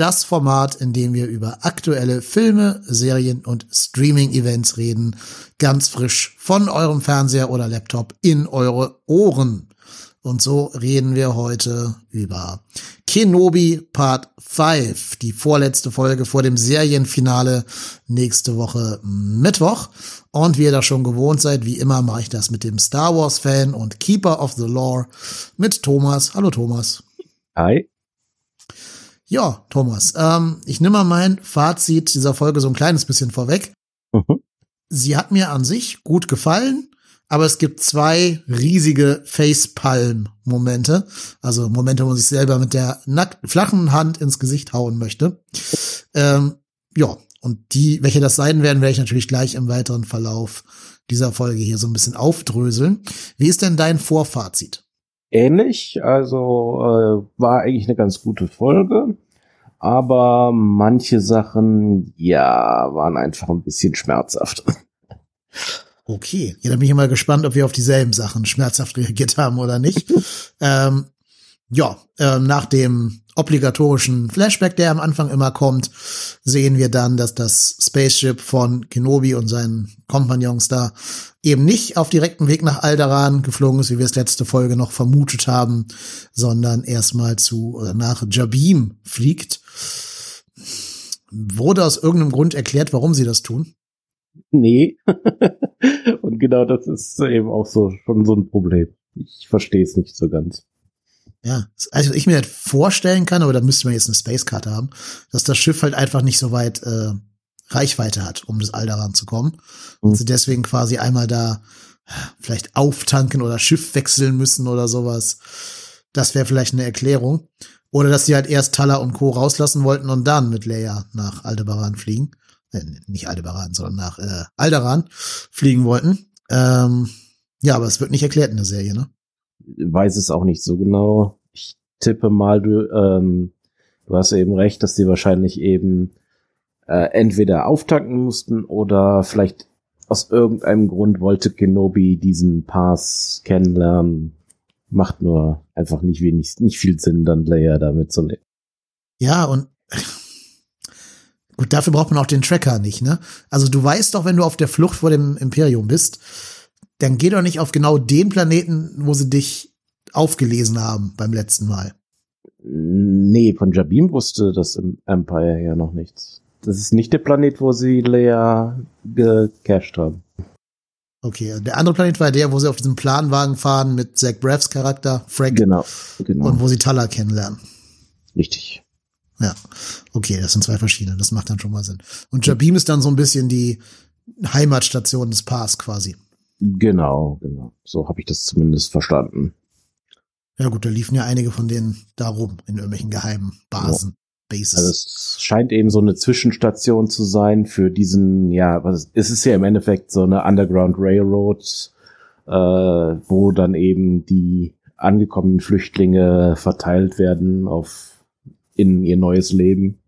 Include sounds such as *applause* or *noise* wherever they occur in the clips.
Das Format, in dem wir über aktuelle Filme, Serien und Streaming-Events reden. Ganz frisch von eurem Fernseher oder Laptop in eure Ohren. Und so reden wir heute über Kenobi Part 5, die vorletzte Folge vor dem Serienfinale nächste Woche Mittwoch. Und wie ihr das schon gewohnt seid, wie immer mache ich das mit dem Star Wars Fan und Keeper of the Lore mit Thomas. Hallo Thomas. Hi. Ja, Thomas, ähm, ich nehme mal mein Fazit dieser Folge so ein kleines bisschen vorweg. Mhm. Sie hat mir an sich gut gefallen, aber es gibt zwei riesige Facepalm-Momente. Also Momente, wo man sich selber mit der nackt, flachen Hand ins Gesicht hauen möchte. Ähm, ja, und die, welche das sein werden, werde ich natürlich gleich im weiteren Verlauf dieser Folge hier so ein bisschen aufdröseln. Wie ist denn dein Vorfazit? Ähnlich. Also äh, war eigentlich eine ganz gute Folge. Aber manche Sachen, ja, waren einfach ein bisschen schmerzhaft. Okay, ja, dann bin ich mal gespannt, ob wir auf dieselben Sachen schmerzhaft reagiert haben oder nicht. *laughs* ähm, ja, ähm, nach dem obligatorischen Flashback, der am Anfang immer kommt, sehen wir dann, dass das Spaceship von Kenobi und seinen Kompagnons da eben nicht auf direktem Weg nach Alderaan geflogen ist, wie wir es letzte Folge noch vermutet haben, sondern erstmal zu oder nach Jabim fliegt. Wurde aus irgendeinem Grund erklärt, warum sie das tun? Nee. *laughs* und genau das ist eben auch so schon so ein Problem. Ich verstehe es nicht so ganz. Ja, also ich mir halt vorstellen kann, aber da müsste man jetzt eine Spacekarte haben, dass das Schiff halt einfach nicht so weit äh, Reichweite hat, um das Alderan zu kommen. Und mhm. sie deswegen quasi einmal da vielleicht auftanken oder Schiff wechseln müssen oder sowas. Das wäre vielleicht eine Erklärung. Oder dass sie halt erst Tala und Co. rauslassen wollten und dann mit Leia nach Aldebaran fliegen. Äh, nicht Aldebaran, sondern nach äh, Alderan fliegen wollten. Ähm, ja, aber es wird nicht erklärt in der Serie, ne? Weiß es auch nicht so genau. Ich tippe mal, du, ähm, du hast eben recht, dass die wahrscheinlich eben äh, entweder auftanken mussten oder vielleicht aus irgendeinem Grund wollte Kenobi diesen Pass kennenlernen. Macht nur einfach nicht wenig, nicht viel Sinn, dann Leia damit zu nehmen. Ja, und gut, dafür braucht man auch den Tracker nicht, ne? Also du weißt doch, wenn du auf der Flucht vor dem Imperium bist, dann geh doch nicht auf genau den Planeten, wo sie dich aufgelesen haben beim letzten Mal. Nee, von Jabim wusste das im Empire ja noch nichts. Das ist nicht der Planet, wo sie Leia gecached haben. Okay, der andere Planet war der, wo sie auf diesem Planwagen fahren mit Zach Braffs Charakter, Frank. Genau, genau. Und wo sie Tala kennenlernen. Richtig. Ja, okay, das sind zwei verschiedene, das macht dann schon mal Sinn. Und Jabim ist dann so ein bisschen die Heimatstation des Pars quasi. Genau, genau. So habe ich das zumindest verstanden. Ja gut, da liefen ja einige von denen da rum in irgendwelchen geheimen Basen. Ja. Bases. Also es scheint eben so eine Zwischenstation zu sein für diesen, ja, was es ist ja im Endeffekt so eine Underground Railroad, äh, wo dann eben die angekommenen Flüchtlinge verteilt werden auf in ihr neues Leben.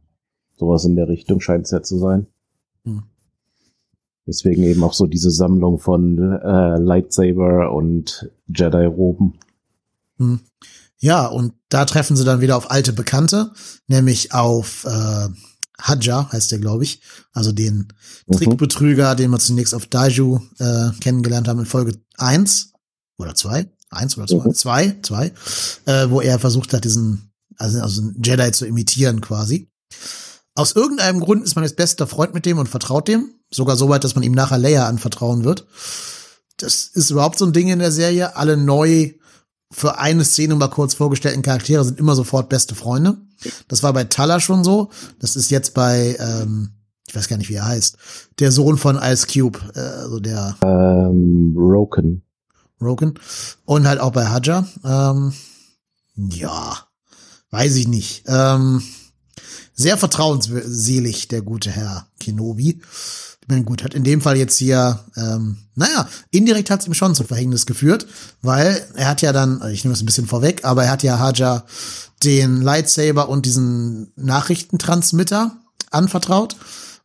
Sowas in der Richtung scheint es ja zu sein. Hm. Deswegen eben auch so diese Sammlung von äh, Lightsaber und Jedi-Roben. Hm. Ja, und da treffen sie dann wieder auf alte Bekannte, nämlich auf äh, Hadja, heißt der, glaube ich. Also den mhm. Trickbetrüger, den wir zunächst auf Daiju äh, kennengelernt haben in Folge eins oder zwei, eins oder zwei, mhm. zwei, zwei, äh, wo er versucht hat, diesen, also, also einen Jedi zu imitieren quasi. Aus irgendeinem Grund ist man jetzt bester Freund mit dem und vertraut dem. Sogar so weit, dass man ihm nachher Leia anvertrauen wird. Das ist überhaupt so ein Ding in der Serie. Alle neu für eine Szene mal kurz vorgestellten Charaktere sind immer sofort beste Freunde. Das war bei Tala schon so. Das ist jetzt bei, ähm, ich weiß gar nicht, wie er heißt, der Sohn von Ice Cube, äh, also der ähm, Roken. Roken. Und halt auch bei Haja. Ähm, ja, weiß ich nicht. Ähm, sehr vertrauensselig, der gute Herr Kenobi. Ich meine, gut, hat in dem Fall jetzt hier, ähm, naja, indirekt hat es ihm schon zum Verhängnis geführt, weil er hat ja dann, ich nehme es ein bisschen vorweg, aber er hat ja Haja den Lightsaber und diesen Nachrichtentransmitter anvertraut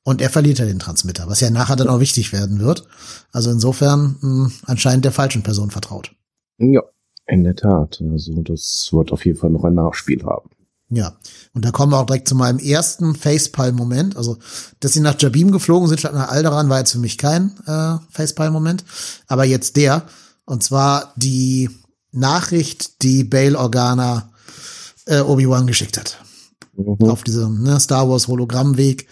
und er verliert ja den Transmitter, was ja nachher dann auch wichtig werden wird. Also insofern mh, anscheinend der falschen Person vertraut. Ja, in der Tat. Also das wird auf jeden Fall noch ein Nachspiel haben. Ja, und da kommen wir auch direkt zu meinem ersten Facepalm-Moment. Also, dass sie nach Jabim geflogen sind statt nach Alderan, war jetzt für mich kein äh, Facepalm-Moment. Aber jetzt der, und zwar die Nachricht, die Bail Organa äh, Obi-Wan geschickt hat. Mhm. Auf diesem ne, Star Wars Hologrammweg.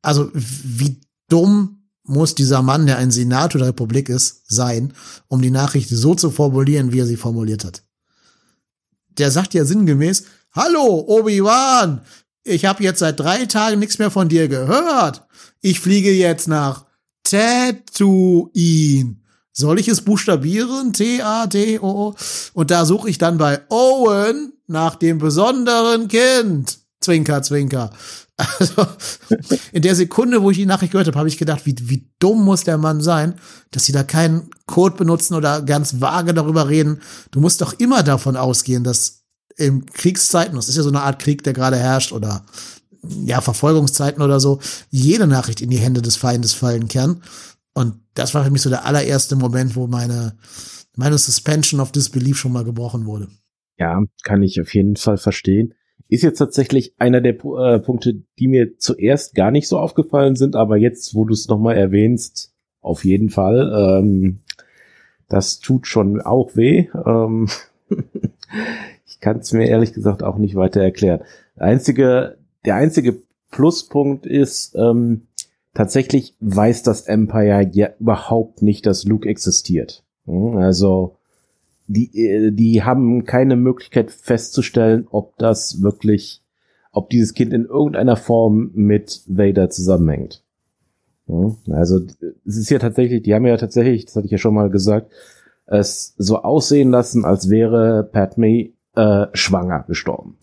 Also, wie dumm muss dieser Mann, der ein Senator der Republik ist, sein, um die Nachricht so zu formulieren, wie er sie formuliert hat. Der sagt ja sinngemäß, Hallo, Obi-Wan, ich habe jetzt seit drei Tagen nichts mehr von dir gehört. Ich fliege jetzt nach Tatooine. Soll ich es buchstabieren? T-A-T-O. Und da suche ich dann bei Owen nach dem besonderen Kind. Zwinker, zwinker. Also, *laughs* in der Sekunde, wo ich die Nachricht gehört habe, habe ich gedacht, wie, wie dumm muss der Mann sein, dass sie da keinen Code benutzen oder ganz vage darüber reden. Du musst doch immer davon ausgehen, dass in Kriegszeiten, das ist ja so eine Art Krieg, der gerade herrscht, oder ja, Verfolgungszeiten oder so, jede Nachricht in die Hände des Feindes fallen kann. Und das war für mich so der allererste Moment, wo meine, meine Suspension of Disbelief schon mal gebrochen wurde. Ja, kann ich auf jeden Fall verstehen. Ist jetzt tatsächlich einer der äh, Punkte, die mir zuerst gar nicht so aufgefallen sind, aber jetzt, wo du es nochmal erwähnst, auf jeden Fall. Ähm, das tut schon auch weh. Ähm *laughs* Ich kann es mir ehrlich gesagt auch nicht weiter erklären. Der einzige, der einzige Pluspunkt ist, ähm, tatsächlich weiß das Empire ja überhaupt nicht, dass Luke existiert. Hm, also die, äh, die haben keine Möglichkeit festzustellen, ob das wirklich, ob dieses Kind in irgendeiner Form mit Vader zusammenhängt. Hm, also es ist ja tatsächlich, die haben ja tatsächlich, das hatte ich ja schon mal gesagt, es so aussehen lassen, als wäre Padme äh, schwanger gestorben,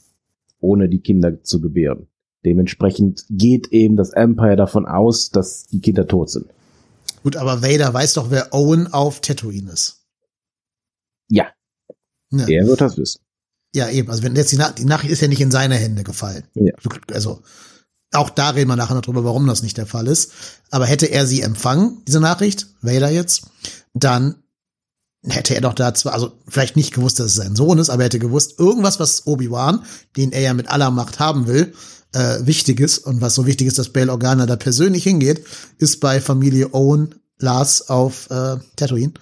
ohne die Kinder zu gebären. Dementsprechend geht eben das Empire davon aus, dass die Kinder tot sind. Gut, aber Vader weiß doch, wer Owen auf Tatooine ist. Ja. ja. Er wird das wissen. Ja, eben. Also wenn jetzt die, Na die Nachricht ist ja nicht in seine Hände gefallen. Ja. Also auch da reden wir nachher noch drüber, warum das nicht der Fall ist. Aber hätte er sie empfangen, diese Nachricht, Vader jetzt, dann hätte er doch da zwar, also vielleicht nicht gewusst, dass es sein Sohn ist, aber er hätte gewusst, irgendwas, was Obi-Wan, den er ja mit aller Macht haben will, äh, wichtig ist und was so wichtig ist, dass Bail Organa da persönlich hingeht, ist bei Familie Owen Lars auf äh, Tatooine.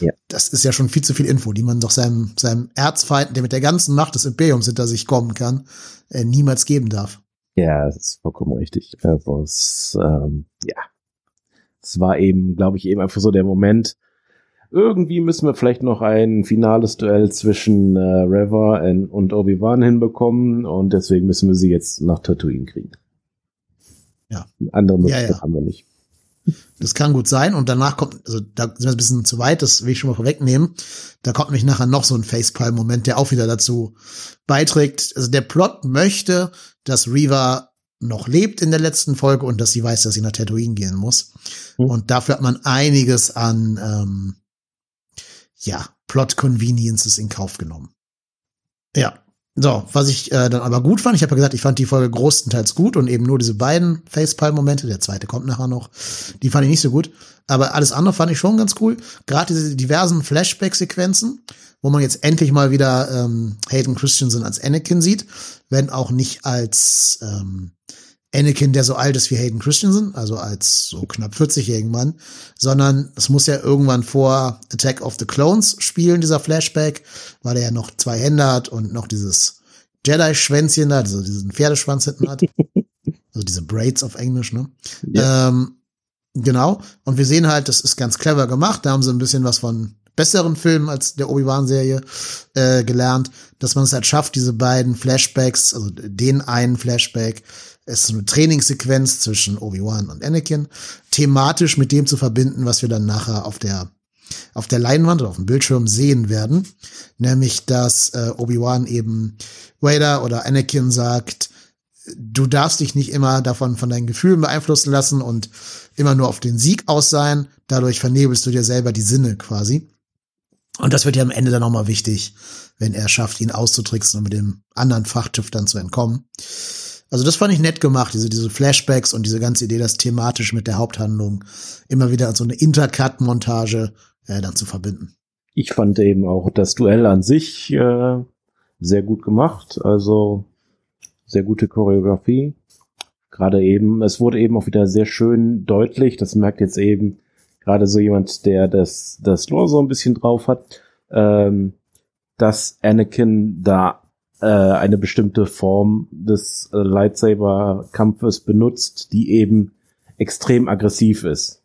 Ja. Das ist ja schon viel zu viel Info, die man doch seinem, seinem Erzfeind, der mit der ganzen Macht des Imperiums hinter sich kommen kann, äh, niemals geben darf. Ja, das ist vollkommen richtig. Also es, ähm, ja, es war eben, glaube ich, eben einfach so der Moment, irgendwie müssen wir vielleicht noch ein finales Duell zwischen äh, Reva und Obi-Wan hinbekommen und deswegen müssen wir sie jetzt nach Tatooine kriegen. Ja. Andere Möglichkeit ja, ja. haben wir nicht. Das kann gut sein und danach kommt, also da sind wir ein bisschen zu weit, das will ich schon mal vorwegnehmen. Da kommt nämlich nachher noch so ein Facepalm-Moment, der auch wieder dazu beiträgt. Also der Plot möchte, dass Reva noch lebt in der letzten Folge und dass sie weiß, dass sie nach Tatooine gehen muss. Hm. Und dafür hat man einiges an ähm, ja, Plot Conveniences in Kauf genommen. Ja. So, was ich äh, dann aber gut fand, ich habe ja gesagt, ich fand die Folge größtenteils gut und eben nur diese beiden Facepalm-Momente, der zweite kommt nachher noch, die fand ich nicht so gut. Aber alles andere fand ich schon ganz cool. Gerade diese diversen Flashback-Sequenzen, wo man jetzt endlich mal wieder ähm, Hayden Christensen als Anakin sieht, wenn auch nicht als ähm, Anakin, der so alt ist wie Hayden Christensen, also als so knapp 40-jährigen Mann, sondern es muss ja irgendwann vor Attack of the Clones spielen, dieser Flashback, weil er ja noch zwei Hände hat und noch dieses Jedi-Schwänzchen da, also diesen Pferdeschwanz hinten hat. *laughs* also diese Braids auf Englisch, ne? Ja. Ähm, genau. Und wir sehen halt, das ist ganz clever gemacht. Da haben sie ein bisschen was von besseren Filmen als der Obi-Wan-Serie äh, gelernt, dass man es halt schafft, diese beiden Flashbacks, also den einen Flashback es ist eine Trainingssequenz zwischen Obi-Wan und Anakin, thematisch mit dem zu verbinden, was wir dann nachher auf der auf der Leinwand oder auf dem Bildschirm sehen werden, nämlich dass äh, Obi-Wan eben Vader oder Anakin sagt, du darfst dich nicht immer davon von deinen Gefühlen beeinflussen lassen und immer nur auf den Sieg aus sein. Dadurch vernebelst du dir selber die Sinne quasi. Und das wird ja am Ende dann nochmal wichtig, wenn er schafft, ihn auszutricksen und mit dem anderen Fachtschiff dann zu entkommen. Also das fand ich nett gemacht, diese, diese Flashbacks und diese ganze Idee, das thematisch mit der Haupthandlung immer wieder so eine Intercut-Montage äh, dann zu verbinden. Ich fand eben auch das Duell an sich äh, sehr gut gemacht, also sehr gute Choreografie. Gerade eben, es wurde eben auch wieder sehr schön deutlich, das merkt jetzt eben gerade so jemand, der das, das Lore so ein bisschen drauf hat, ähm, dass Anakin da äh, eine bestimmte Form des äh, Lightsaber-Kampfes benutzt, die eben extrem aggressiv ist.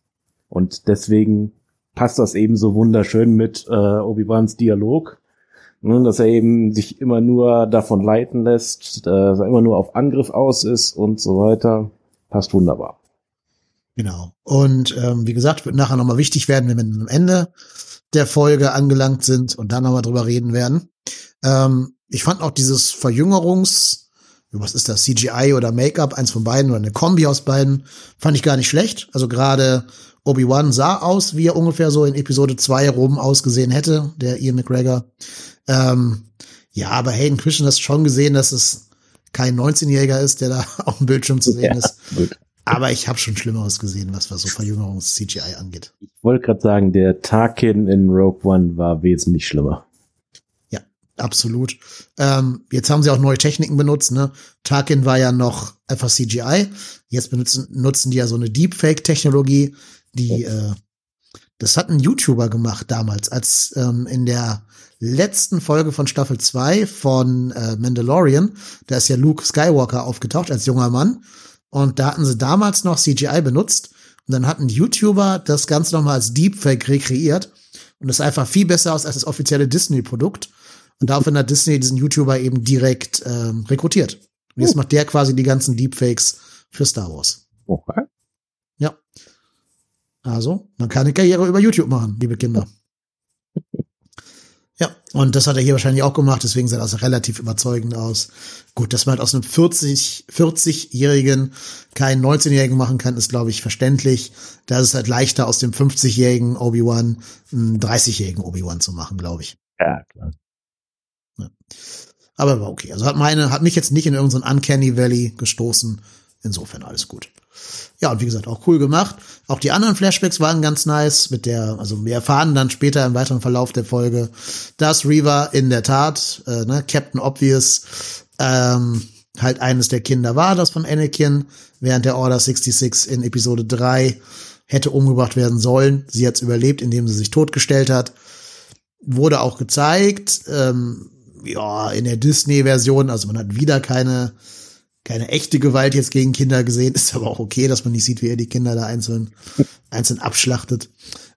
Und deswegen passt das eben so wunderschön mit äh, Obi-Wans Dialog, ne, dass er eben sich immer nur davon leiten lässt, dass er immer nur auf Angriff aus ist und so weiter. Passt wunderbar. Genau. Und ähm, wie gesagt, wird nachher nochmal wichtig werden, wenn wir am Ende der Folge angelangt sind und dann nochmal drüber reden werden. Ähm, ich fand auch dieses Verjüngerungs, was ist das, CGI oder Make-up, eins von beiden oder eine Kombi aus beiden, fand ich gar nicht schlecht. Also gerade Obi-Wan sah aus, wie er ungefähr so in Episode 2 rum ausgesehen hätte, der Ian McGregor. Ähm, ja, aber Hayden Christian hast schon gesehen, dass es kein 19-Jähriger ist, der da *laughs* auf dem Bildschirm zu sehen ja, ist. Gut. Aber ich habe schon Schlimmeres gesehen, was, was so Verjüngerungs-CGI angeht. Ich wollte gerade sagen, der Tarkin in Rogue One war wesentlich schlimmer. Absolut. Ähm, jetzt haben sie auch neue Techniken benutzt. Ne? Tarkin war ja noch einfach CGI. Jetzt benutzen nutzen die ja so eine Deepfake-Technologie, die äh, das hat ein YouTuber gemacht damals, als ähm, in der letzten Folge von Staffel 2 von äh, Mandalorian, da ist ja Luke Skywalker aufgetaucht als junger Mann. Und da hatten sie damals noch CGI benutzt. Und dann hat ein YouTuber das Ganze nochmal als Deepfake rekreiert. Und das sah einfach viel besser aus als das offizielle Disney-Produkt. Und daraufhin hat Disney diesen YouTuber eben direkt ähm, rekrutiert. Und jetzt uh. macht der quasi die ganzen Deepfakes für Star Wars. Okay. Ja. Also, man kann eine Karriere über YouTube machen, liebe Kinder. *laughs* Ja, und das hat er hier wahrscheinlich auch gemacht, deswegen sah das relativ überzeugend aus. Gut, dass man halt aus einem 40, 40-Jährigen keinen 19-Jährigen machen kann, ist, glaube ich, verständlich. Da ist es halt leichter, aus dem 50-jährigen Obi-Wan einen 30-jährigen Obi-Wan zu machen, glaube ich. Ja, klar. Ja. Aber war okay. Also hat meine, hat mich jetzt nicht in irgendeinen Uncanny Valley gestoßen. Insofern alles gut. Ja, und wie gesagt, auch cool gemacht. Auch die anderen Flashbacks waren ganz nice mit der, also wir erfahren dann später im weiteren Verlauf der Folge, dass Reaver in der Tat, äh, ne, Captain Obvious, ähm, halt eines der Kinder war, das von Anakin, während der Order 66 in Episode 3 hätte umgebracht werden sollen. Sie hat's überlebt, indem sie sich totgestellt hat. Wurde auch gezeigt. Ähm, ja, in der Disney-Version, also man hat wieder keine, keine echte Gewalt jetzt gegen Kinder gesehen, *laughs* ist aber auch okay, dass man nicht sieht, wie er die Kinder da einzeln, *laughs* einzeln abschlachtet.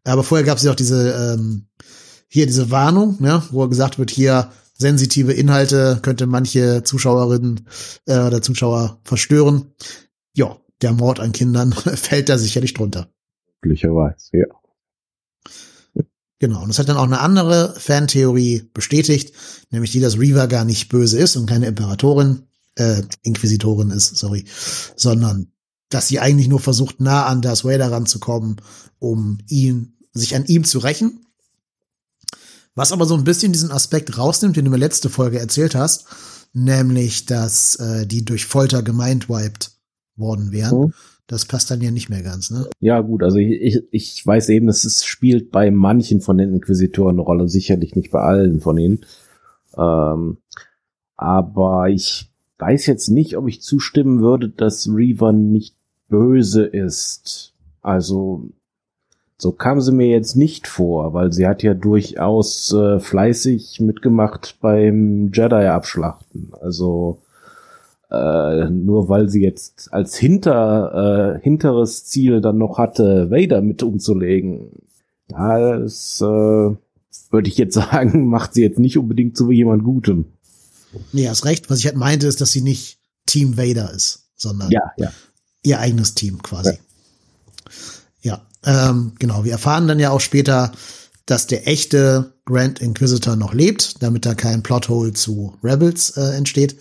Aber vorher gab es ja auch diese, ähm, hier diese Warnung, ne, wo gesagt wird, hier sensitive Inhalte könnte manche Zuschauerinnen äh, oder Zuschauer verstören. Ja, der Mord an Kindern *laughs* fällt da sicherlich drunter. Glücklicherweise, ja. Genau, und das hat dann auch eine andere Fantheorie bestätigt, nämlich die, dass Reaver gar nicht böse ist und keine Imperatorin, äh, Inquisitorin ist, sorry, sondern dass sie eigentlich nur versucht, nah an Darth Vader ranzukommen, um ihn, sich an ihm zu rächen. Was aber so ein bisschen diesen Aspekt rausnimmt, den du mir letzte Folge erzählt hast, nämlich, dass äh, die durch Folter gemindwiped worden wären. Mhm. Das passt dann ja nicht mehr ganz, ne? Ja, gut, also ich, ich weiß eben, es spielt bei manchen von den Inquisitoren eine Rolle, sicherlich nicht bei allen von ihnen. Ähm, aber ich weiß jetzt nicht, ob ich zustimmen würde, dass Reaver nicht böse ist. Also so kam sie mir jetzt nicht vor, weil sie hat ja durchaus äh, fleißig mitgemacht beim Jedi-Abschlachten. Also äh, nur weil sie jetzt als hinter, äh, hinteres Ziel dann noch hatte, Vader mit umzulegen. Das äh, würde ich jetzt *laughs* sagen, macht sie jetzt nicht unbedingt zu jemand Gutem. Nee, hast recht. Was ich halt meinte, ist, dass sie nicht Team Vader ist, sondern ja, ja. ihr eigenes Team quasi. Ja, ja ähm, genau. Wir erfahren dann ja auch später, dass der echte Grand Inquisitor noch lebt, damit da kein Plothole zu Rebels äh, entsteht.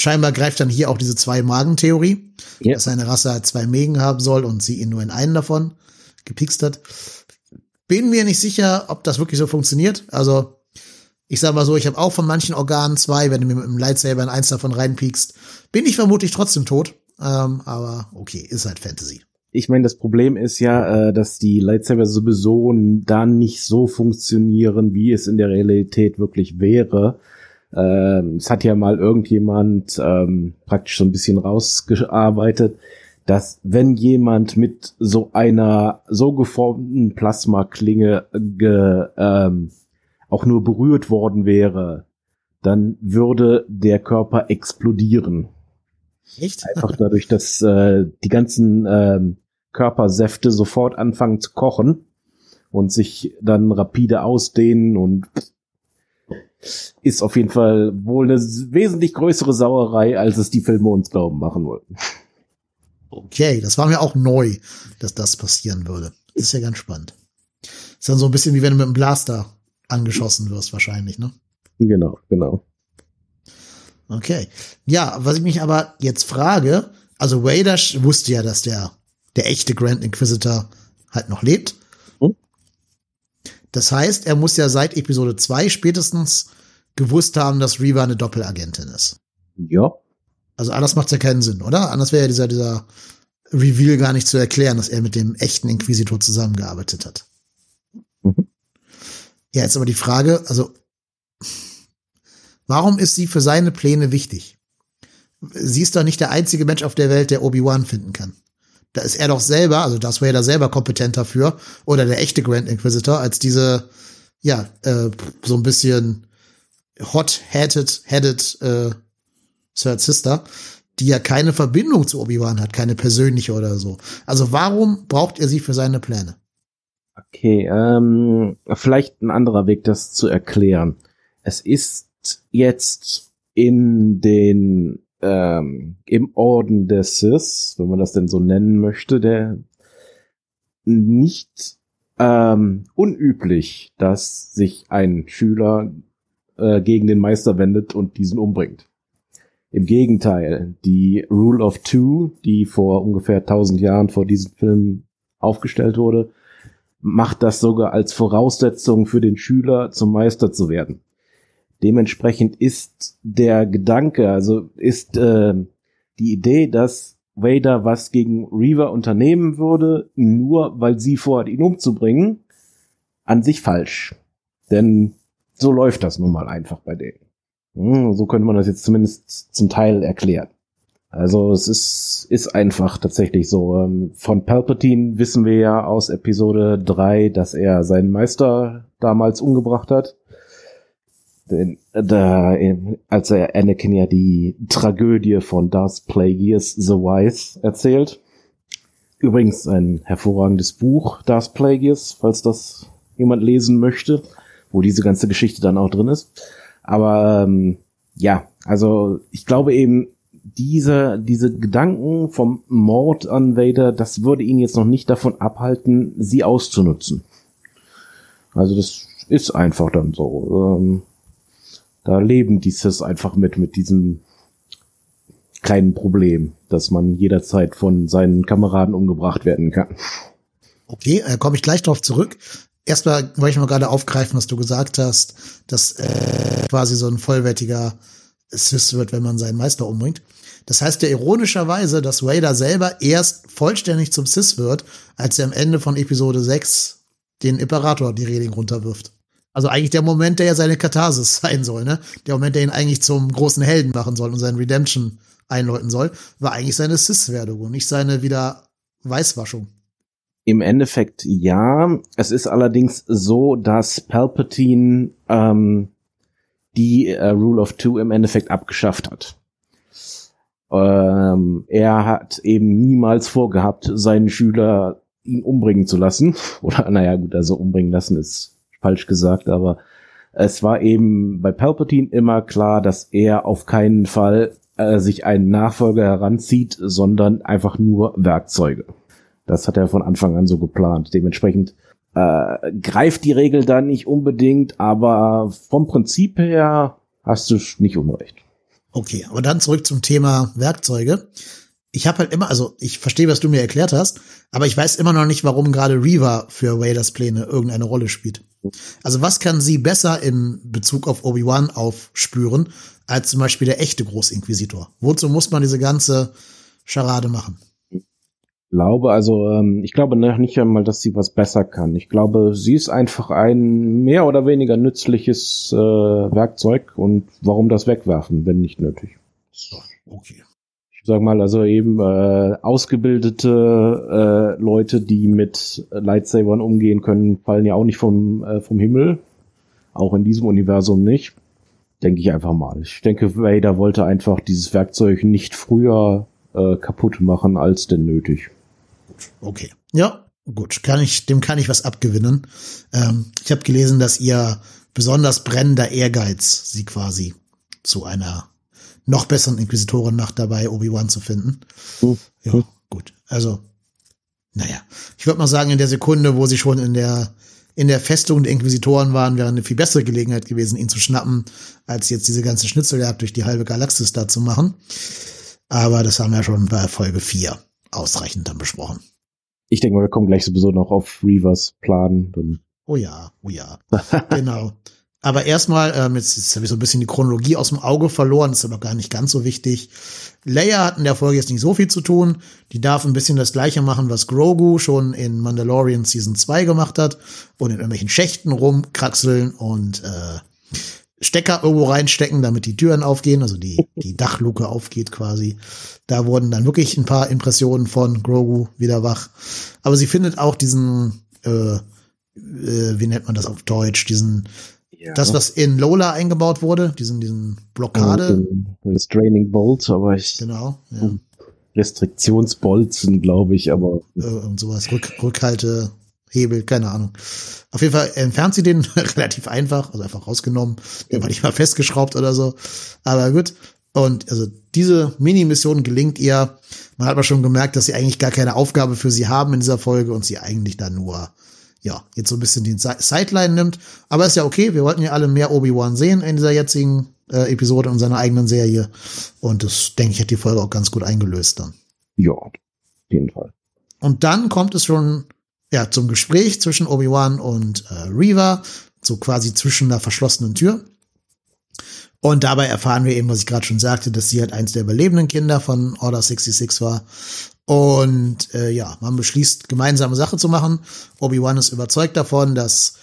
Scheinbar greift dann hier auch diese Zwei-Magen-Theorie, Ja. dass seine Rasse halt zwei Mägen haben soll und sie ihn nur in einen davon gepikst hat. Bin mir nicht sicher, ob das wirklich so funktioniert. Also, ich sag mal so, ich habe auch von manchen Organen zwei, wenn du mir mit einem Lightsaber in eins davon reinpiekst, bin ich vermutlich trotzdem tot. Ähm, aber okay, ist halt Fantasy. Ich meine, das Problem ist ja, äh, dass die Lightsaber sowieso da nicht so funktionieren, wie es in der Realität wirklich wäre. Ähm, es hat ja mal irgendjemand ähm, praktisch so ein bisschen rausgearbeitet, dass wenn jemand mit so einer so geformten Plasmaklinge ge, ähm, auch nur berührt worden wäre, dann würde der Körper explodieren. Echt? Einfach dadurch, dass äh, die ganzen ähm, Körpersäfte sofort anfangen zu kochen und sich dann rapide ausdehnen und ist auf jeden Fall wohl eine wesentlich größere Sauerei, als es die Filme uns glauben machen wollten. Okay, das war mir auch neu, dass das passieren würde. Das ist ja ganz spannend. Ist dann so ein bisschen wie wenn du mit einem Blaster angeschossen wirst, wahrscheinlich, ne? Genau, genau. Okay. Ja, was ich mich aber jetzt frage, also Vader wusste ja, dass der, der echte Grand Inquisitor halt noch lebt. Das heißt, er muss ja seit Episode 2 spätestens gewusst haben, dass Reva eine Doppelagentin ist. Ja. Also anders macht ja keinen Sinn, oder? Anders wäre ja dieser, dieser Reveal gar nicht zu erklären, dass er mit dem echten Inquisitor zusammengearbeitet hat. Mhm. Ja, jetzt aber die Frage, also warum ist sie für seine Pläne wichtig? Sie ist doch nicht der einzige Mensch auf der Welt, der Obi-Wan finden kann. Da ist er doch selber, also das wäre da selber kompetent dafür, oder der echte Grand Inquisitor, als diese, ja, äh, so ein bisschen hot-headed, headed, äh, Third Sister, die ja keine Verbindung zu Obi-Wan hat, keine persönliche oder so. Also warum braucht er sie für seine Pläne? Okay, ähm, vielleicht ein anderer Weg, das zu erklären. Es ist jetzt in den ähm, im Orden der Sith, wenn man das denn so nennen möchte, der nicht ähm, unüblich, dass sich ein Schüler äh, gegen den Meister wendet und diesen umbringt. Im Gegenteil, die Rule of Two, die vor ungefähr 1000 Jahren vor diesem Film aufgestellt wurde, macht das sogar als Voraussetzung für den Schüler zum Meister zu werden. Dementsprechend ist der Gedanke, also ist äh, die Idee, dass Vader was gegen Reaver unternehmen würde, nur weil sie vorhat, ihn umzubringen, an sich falsch. Denn so läuft das nun mal einfach bei denen. Hm, so könnte man das jetzt zumindest zum Teil erklären. Also es ist, ist einfach tatsächlich so. Ähm, Von Palpatine wissen wir ja aus Episode 3, dass er seinen Meister damals umgebracht hat. Denn, da, als er Anakin ja die Tragödie von Darth Plagueis the Wise erzählt. Übrigens ein hervorragendes Buch, Darth Plagueis, falls das jemand lesen möchte, wo diese ganze Geschichte dann auch drin ist. Aber ähm, ja, also ich glaube eben, diese, diese Gedanken vom Mord an Vader, das würde ihn jetzt noch nicht davon abhalten, sie auszunutzen. Also das ist einfach dann so. Ähm, da leben die Sis einfach mit, mit diesem kleinen Problem, dass man jederzeit von seinen Kameraden umgebracht werden kann. Okay, äh, komme ich gleich drauf zurück. Erstmal wollte ich mal gerade aufgreifen, was du gesagt hast, dass äh, quasi so ein vollwertiger Sith wird, wenn man seinen Meister umbringt. Das heißt ja ironischerweise, dass Vader selber erst vollständig zum Sith wird, als er am Ende von Episode 6 den Imperator die Reling runterwirft. Also eigentlich der Moment, der ja seine Katharsis *laughs* sein soll, ne? Der Moment, der ihn eigentlich zum großen Helden machen soll und seinen Redemption einläuten soll, war eigentlich seine Sith-Werdung und nicht seine wieder Weißwaschung. Im Endeffekt ja. Es ist allerdings so, dass Palpatine ähm, die äh, Rule of Two im Endeffekt abgeschafft hat. Ähm, er hat eben niemals vorgehabt, seinen Schüler ihn umbringen zu lassen. *laughs* Oder naja, gut, also umbringen lassen ist falsch gesagt, aber es war eben bei Palpatine immer klar, dass er auf keinen Fall äh, sich einen Nachfolger heranzieht, sondern einfach nur Werkzeuge. Das hat er von Anfang an so geplant. Dementsprechend äh, greift die Regel da nicht unbedingt, aber vom Prinzip her hast du nicht unrecht. Okay, aber dann zurück zum Thema Werkzeuge. Ich habe halt immer, also ich verstehe, was du mir erklärt hast, aber ich weiß immer noch nicht, warum gerade Reaver für Vaders Pläne irgendeine Rolle spielt. Also was kann sie besser in Bezug auf Obi-Wan aufspüren, als zum Beispiel der echte Großinquisitor? Wozu muss man diese ganze Scharade machen? glaube, also ähm, ich glaube nicht einmal, dass sie was besser kann. Ich glaube, sie ist einfach ein mehr oder weniger nützliches äh, Werkzeug und warum das wegwerfen, wenn nicht nötig. Okay. Sag mal, also eben äh, ausgebildete äh, Leute, die mit Lightsabern umgehen können, fallen ja auch nicht vom, äh, vom Himmel. Auch in diesem Universum nicht. Denke ich einfach mal. Ich denke, Vader wollte einfach dieses Werkzeug nicht früher äh, kaputt machen als denn nötig. Okay. Ja, gut. Kann ich, dem kann ich was abgewinnen. Ähm, ich habe gelesen, dass ihr besonders brennender Ehrgeiz sie quasi zu einer noch besseren Inquisitorin macht dabei, Obi-Wan zu finden. Mhm. Ja, gut. Also, naja. Ich würde mal sagen, in der Sekunde, wo sie schon in der in der Festung der Inquisitoren waren, wäre eine viel bessere Gelegenheit gewesen, ihn zu schnappen, als jetzt diese ganze Schnitzeljagd durch die halbe Galaxis da zu machen. Aber das haben wir schon bei Folge 4 ausreichend dann besprochen. Ich denke mal, wir kommen gleich sowieso noch auf Reavers Plan. Oh ja, oh ja. genau. *laughs* Aber erstmal, ähm, jetzt, jetzt habe ich so ein bisschen die Chronologie aus dem Auge verloren, ist aber gar nicht ganz so wichtig. Leia hat in der Folge jetzt nicht so viel zu tun. Die darf ein bisschen das gleiche machen, was Grogu schon in Mandalorian Season 2 gemacht hat und in irgendwelchen Schächten rumkraxeln und äh, Stecker irgendwo reinstecken, damit die Türen aufgehen, also die, die Dachluke aufgeht quasi. Da wurden dann wirklich ein paar Impressionen von Grogu wieder wach. Aber sie findet auch diesen, äh, äh, wie nennt man das auf Deutsch, diesen, ja. das, was in Lola eingebaut wurde, diesen, diesen Blockade. Restraining Bolt, aber ich. Genau, ja. Restriktionsbolzen, glaube ich, aber. Äh, und sowas, Rück, Rückhalte, Hebel, keine Ahnung. Auf jeden Fall entfernt sie den *laughs* relativ einfach, also einfach rausgenommen. Der war nicht mal festgeschraubt oder so. Aber gut. Und also diese Mini-Mission gelingt ihr. Man hat aber schon gemerkt, dass sie eigentlich gar keine Aufgabe für sie haben in dieser Folge und sie eigentlich da nur, ja, jetzt so ein bisschen den Sideline nimmt. Aber ist ja okay. Wir wollten ja alle mehr Obi-Wan sehen in dieser jetzigen äh, Episode und seiner eigenen Serie. Und das, denke ich, hat die Folge auch ganz gut eingelöst dann. Ja, auf jeden Fall. Und dann kommt es schon ja, zum Gespräch zwischen Obi-Wan und äh, Reva, so quasi zwischen einer verschlossenen Tür. Und dabei erfahren wir eben, was ich gerade schon sagte, dass sie halt eins der überlebenden Kinder von Order 66 war. Und äh, ja, man beschließt, gemeinsame Sache zu machen. Obi-Wan ist überzeugt davon, dass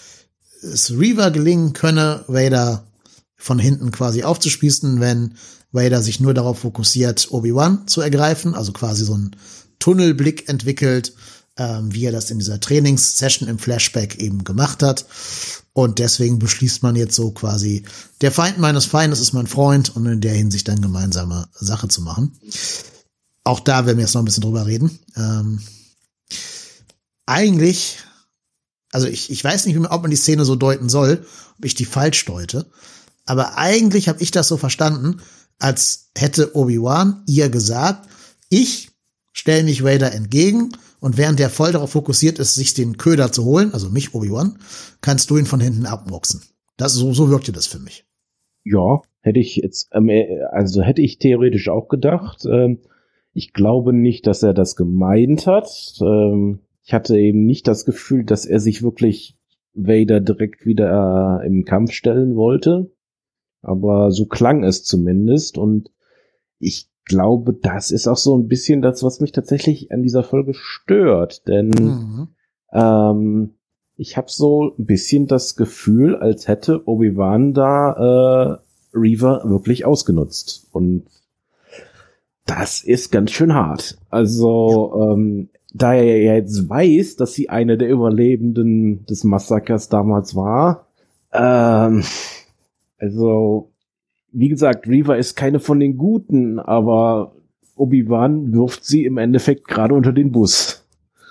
es Reva gelingen könne, Vader von hinten quasi aufzuspießen, wenn Vader sich nur darauf fokussiert, Obi-Wan zu ergreifen, also quasi so ein Tunnelblick entwickelt ähm, wie er das in dieser Trainingssession im Flashback eben gemacht hat. Und deswegen beschließt man jetzt so quasi, der Feind meines Feindes ist mein Freund und in der Hinsicht dann gemeinsame Sache zu machen. Auch da werden wir jetzt noch ein bisschen drüber reden. Ähm, eigentlich, also ich, ich weiß nicht, ob man die Szene so deuten soll, ob ich die falsch deute, aber eigentlich habe ich das so verstanden, als hätte Obi-Wan ihr gesagt, ich stelle mich Vader entgegen und während der voll darauf fokussiert ist, sich den Köder zu holen, also mich, Obi-Wan, kannst du ihn von hinten abmuchsen. Das, so, so wirkte das für mich. Ja, hätte ich jetzt, ähm, äh, also hätte ich theoretisch auch gedacht. Ähm, ich glaube nicht, dass er das gemeint hat. Ähm, ich hatte eben nicht das Gefühl, dass er sich wirklich Vader direkt wieder äh, im Kampf stellen wollte. Aber so klang es zumindest. Und ich glaube, das ist auch so ein bisschen das, was mich tatsächlich an dieser Folge stört. Denn mhm. ähm, ich habe so ein bisschen das Gefühl, als hätte Obi-Wan da äh, Reaver wirklich ausgenutzt. Und das ist ganz schön hart. Also, ja. ähm, da er jetzt weiß, dass sie eine der Überlebenden des Massakers damals war, ähm, also wie gesagt, Reaver ist keine von den Guten, aber Obi-Wan wirft sie im Endeffekt gerade unter den Bus.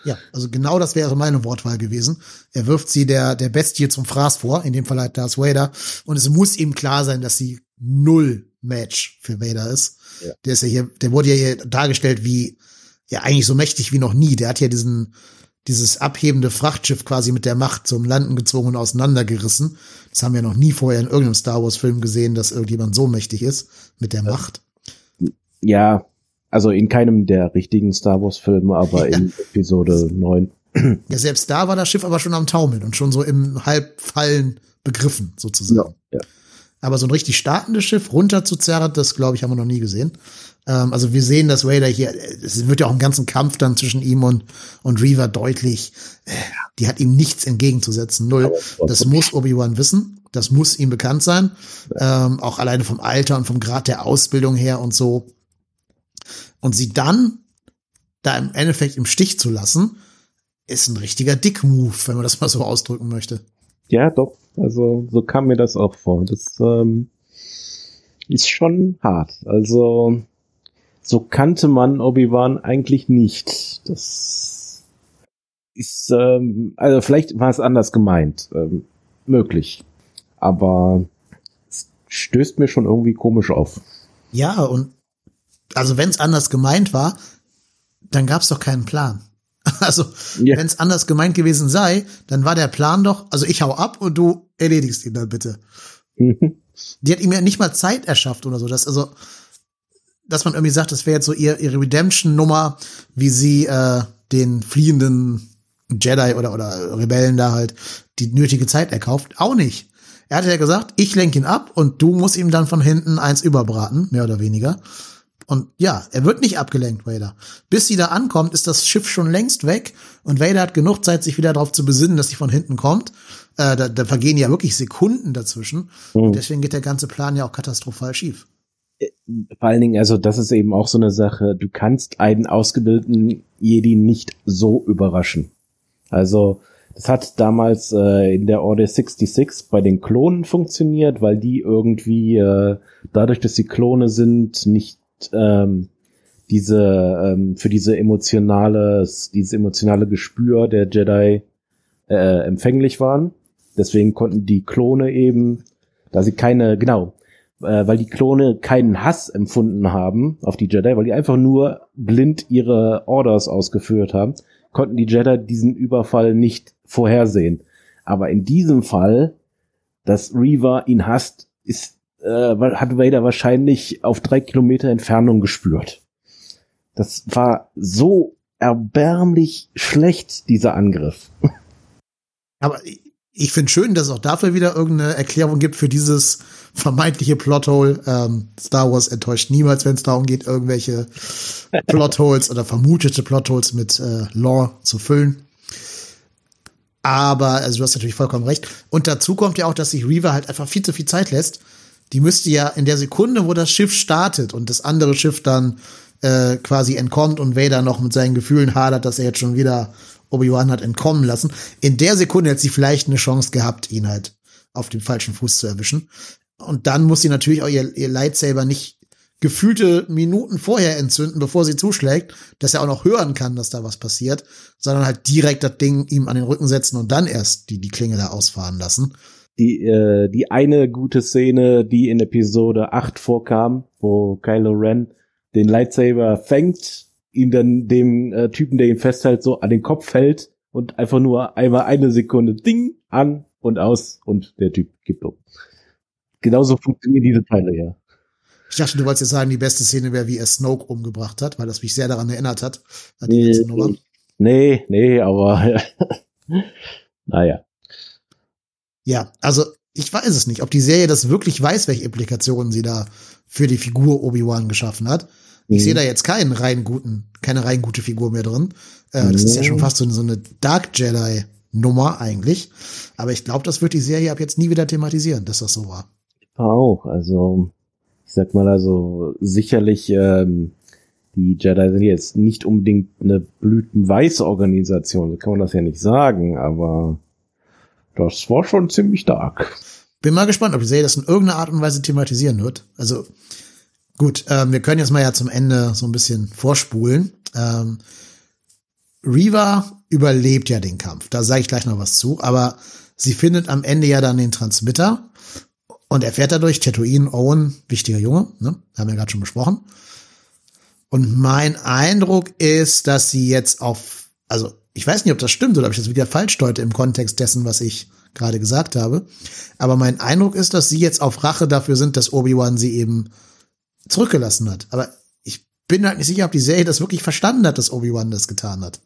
Ja, also genau das wäre meine Wortwahl gewesen. Er wirft sie der, der Bestie zum Fraß vor, in dem Fall halt Darth Vader. Und es muss ihm klar sein, dass sie null Match für Vader ist. Ja. Der ist ja hier, der wurde ja hier dargestellt wie, ja, eigentlich so mächtig wie noch nie. Der hat ja diesen, dieses abhebende Frachtschiff quasi mit der Macht zum Landen gezwungen und auseinandergerissen. Das haben wir noch nie vorher in irgendeinem Star Wars Film gesehen, dass irgendjemand so mächtig ist mit der Macht. Ja, also in keinem der richtigen Star Wars Filme, aber ja. in Episode 9. Ja, selbst da war das Schiff aber schon am Taumeln und schon so im Halbfallen begriffen, sozusagen. Ja, ja. Aber so ein richtig startendes Schiff runterzuzerren, das glaube ich, haben wir noch nie gesehen. Ähm, also wir sehen, dass Vader hier, es wird ja auch im ganzen Kampf dann zwischen ihm und, und Reaver deutlich, äh, die hat ihm nichts entgegenzusetzen, null. Das muss Obi-Wan wissen, das muss ihm bekannt sein, ähm, auch alleine vom Alter und vom Grad der Ausbildung her und so. Und sie dann da im Endeffekt im Stich zu lassen, ist ein richtiger Dick-Move, wenn man das mal so ausdrücken möchte. Ja, doch. Also so kam mir das auch vor. Das ähm, ist schon hart. Also so kannte man Obi-Wan eigentlich nicht. Das ist, ähm, also vielleicht war es anders gemeint, ähm, möglich. Aber es stößt mir schon irgendwie komisch auf. Ja, und also wenn es anders gemeint war, dann gab es doch keinen Plan. *laughs* Also, yeah. wenn es anders gemeint gewesen sei, dann war der Plan doch, also ich hau ab und du erledigst ihn dann bitte. *laughs* Die hat ihm ja nicht mal Zeit erschafft oder so. Das, also, dass man irgendwie sagt, das wäre jetzt so ihr, ihre Redemption-Nummer, wie sie äh, den fliehenden Jedi oder, oder Rebellen da halt die nötige Zeit erkauft. Auch nicht. Er hatte ja gesagt, ich lenke ihn ab und du musst ihm dann von hinten eins überbraten, mehr oder weniger. Und ja, er wird nicht abgelenkt, Vader. Bis sie da ankommt, ist das Schiff schon längst weg und Vader hat genug Zeit, sich wieder darauf zu besinnen, dass sie von hinten kommt. Äh, da, da vergehen ja wirklich Sekunden dazwischen. Mhm. Und deswegen geht der ganze Plan ja auch katastrophal schief. Äh, vor allen Dingen, also das ist eben auch so eine Sache, du kannst einen ausgebildeten Jedi nicht so überraschen. Also das hat damals äh, in der Order 66 bei den Klonen funktioniert, weil die irgendwie äh, dadurch, dass sie Klone sind, nicht ähm, diese ähm, für diese emotionale dieses emotionale Gespür der Jedi äh, empfänglich waren. Deswegen konnten die Klone eben, da sie keine genau äh, weil die Klone keinen Hass empfunden haben auf die Jedi, weil die einfach nur blind ihre Orders ausgeführt haben, konnten die Jedi diesen Überfall nicht vorhersehen. Aber in diesem Fall, dass Reaver ihn hasst, ist, äh, hat Vader wahrscheinlich auf drei Kilometer Entfernung gespürt. Das war so erbärmlich schlecht, dieser Angriff. Aber ich finde schön, dass es auch dafür wieder irgendeine Erklärung gibt für dieses vermeintliche Plothole. Ähm, Star Wars enttäuscht niemals, wenn es darum geht, irgendwelche *laughs* Plotholes oder vermutete Plotholes mit äh, Lore zu füllen. Aber, also du hast natürlich vollkommen recht. Und dazu kommt ja auch, dass sich Reaver halt einfach viel zu viel Zeit lässt. Die müsste ja in der Sekunde, wo das Schiff startet und das andere Schiff dann äh, quasi entkommt und Vader noch mit seinen Gefühlen hadert, dass er jetzt schon wieder Obi-Wan hat entkommen lassen. In der Sekunde hat sie vielleicht eine Chance gehabt, ihn halt auf dem falschen Fuß zu erwischen. Und dann muss sie natürlich auch ihr, ihr Lightsaber nicht gefühlte Minuten vorher entzünden, bevor sie zuschlägt, dass er auch noch hören kann, dass da was passiert, sondern halt direkt das Ding ihm an den Rücken setzen und dann erst die, die Klinge da ausfahren lassen. Die, äh, die eine gute Szene, die in Episode 8 vorkam, wo Kylo Ren den Lightsaber fängt ihn dann dem äh, Typen, der ihn festhält, so an den Kopf fällt und einfach nur einmal eine Sekunde Ding an und aus und der Typ gibt um. Genauso funktionieren diese Teile ja. Ich dachte, du wolltest jetzt sagen, die beste Szene wäre, wie er Snoke umgebracht hat, weil das mich sehr daran erinnert hat. Nee, nee, nee, aber *laughs* naja. Ja, also ich weiß es nicht, ob die Serie das wirklich weiß, welche Implikationen sie da für die Figur Obi-Wan geschaffen hat. Ich mhm. sehe da jetzt keinen rein guten, keine rein gute Figur mehr drin. Äh, das ist ja schon fast so, so eine Dark Jedi Nummer eigentlich. Aber ich glaube, das wird die Serie ab jetzt nie wieder thematisieren, dass das so war. Auch, also ich sag mal also sicherlich ähm, die Jedi sind jetzt nicht unbedingt eine blütenweiße Organisation, so kann man das ja nicht sagen, aber das war schon ziemlich dark. Bin mal gespannt, ob die Serie das in irgendeiner Art und Weise thematisieren wird. Also Gut, ähm, wir können jetzt mal ja zum Ende so ein bisschen vorspulen. Ähm, Reva überlebt ja den Kampf, da sage ich gleich noch was zu, aber sie findet am Ende ja dann den Transmitter und erfährt dadurch Tatooine, Owen, wichtiger Junge, ne? haben wir gerade schon besprochen. Und mein Eindruck ist, dass sie jetzt auf, also ich weiß nicht, ob das stimmt oder ob ich das wieder falsch deute im Kontext dessen, was ich gerade gesagt habe. Aber mein Eindruck ist, dass sie jetzt auf Rache dafür sind, dass Obi-Wan sie eben zurückgelassen hat. Aber ich bin halt nicht sicher, ob die Serie das wirklich verstanden hat, dass Obi-Wan das getan hat.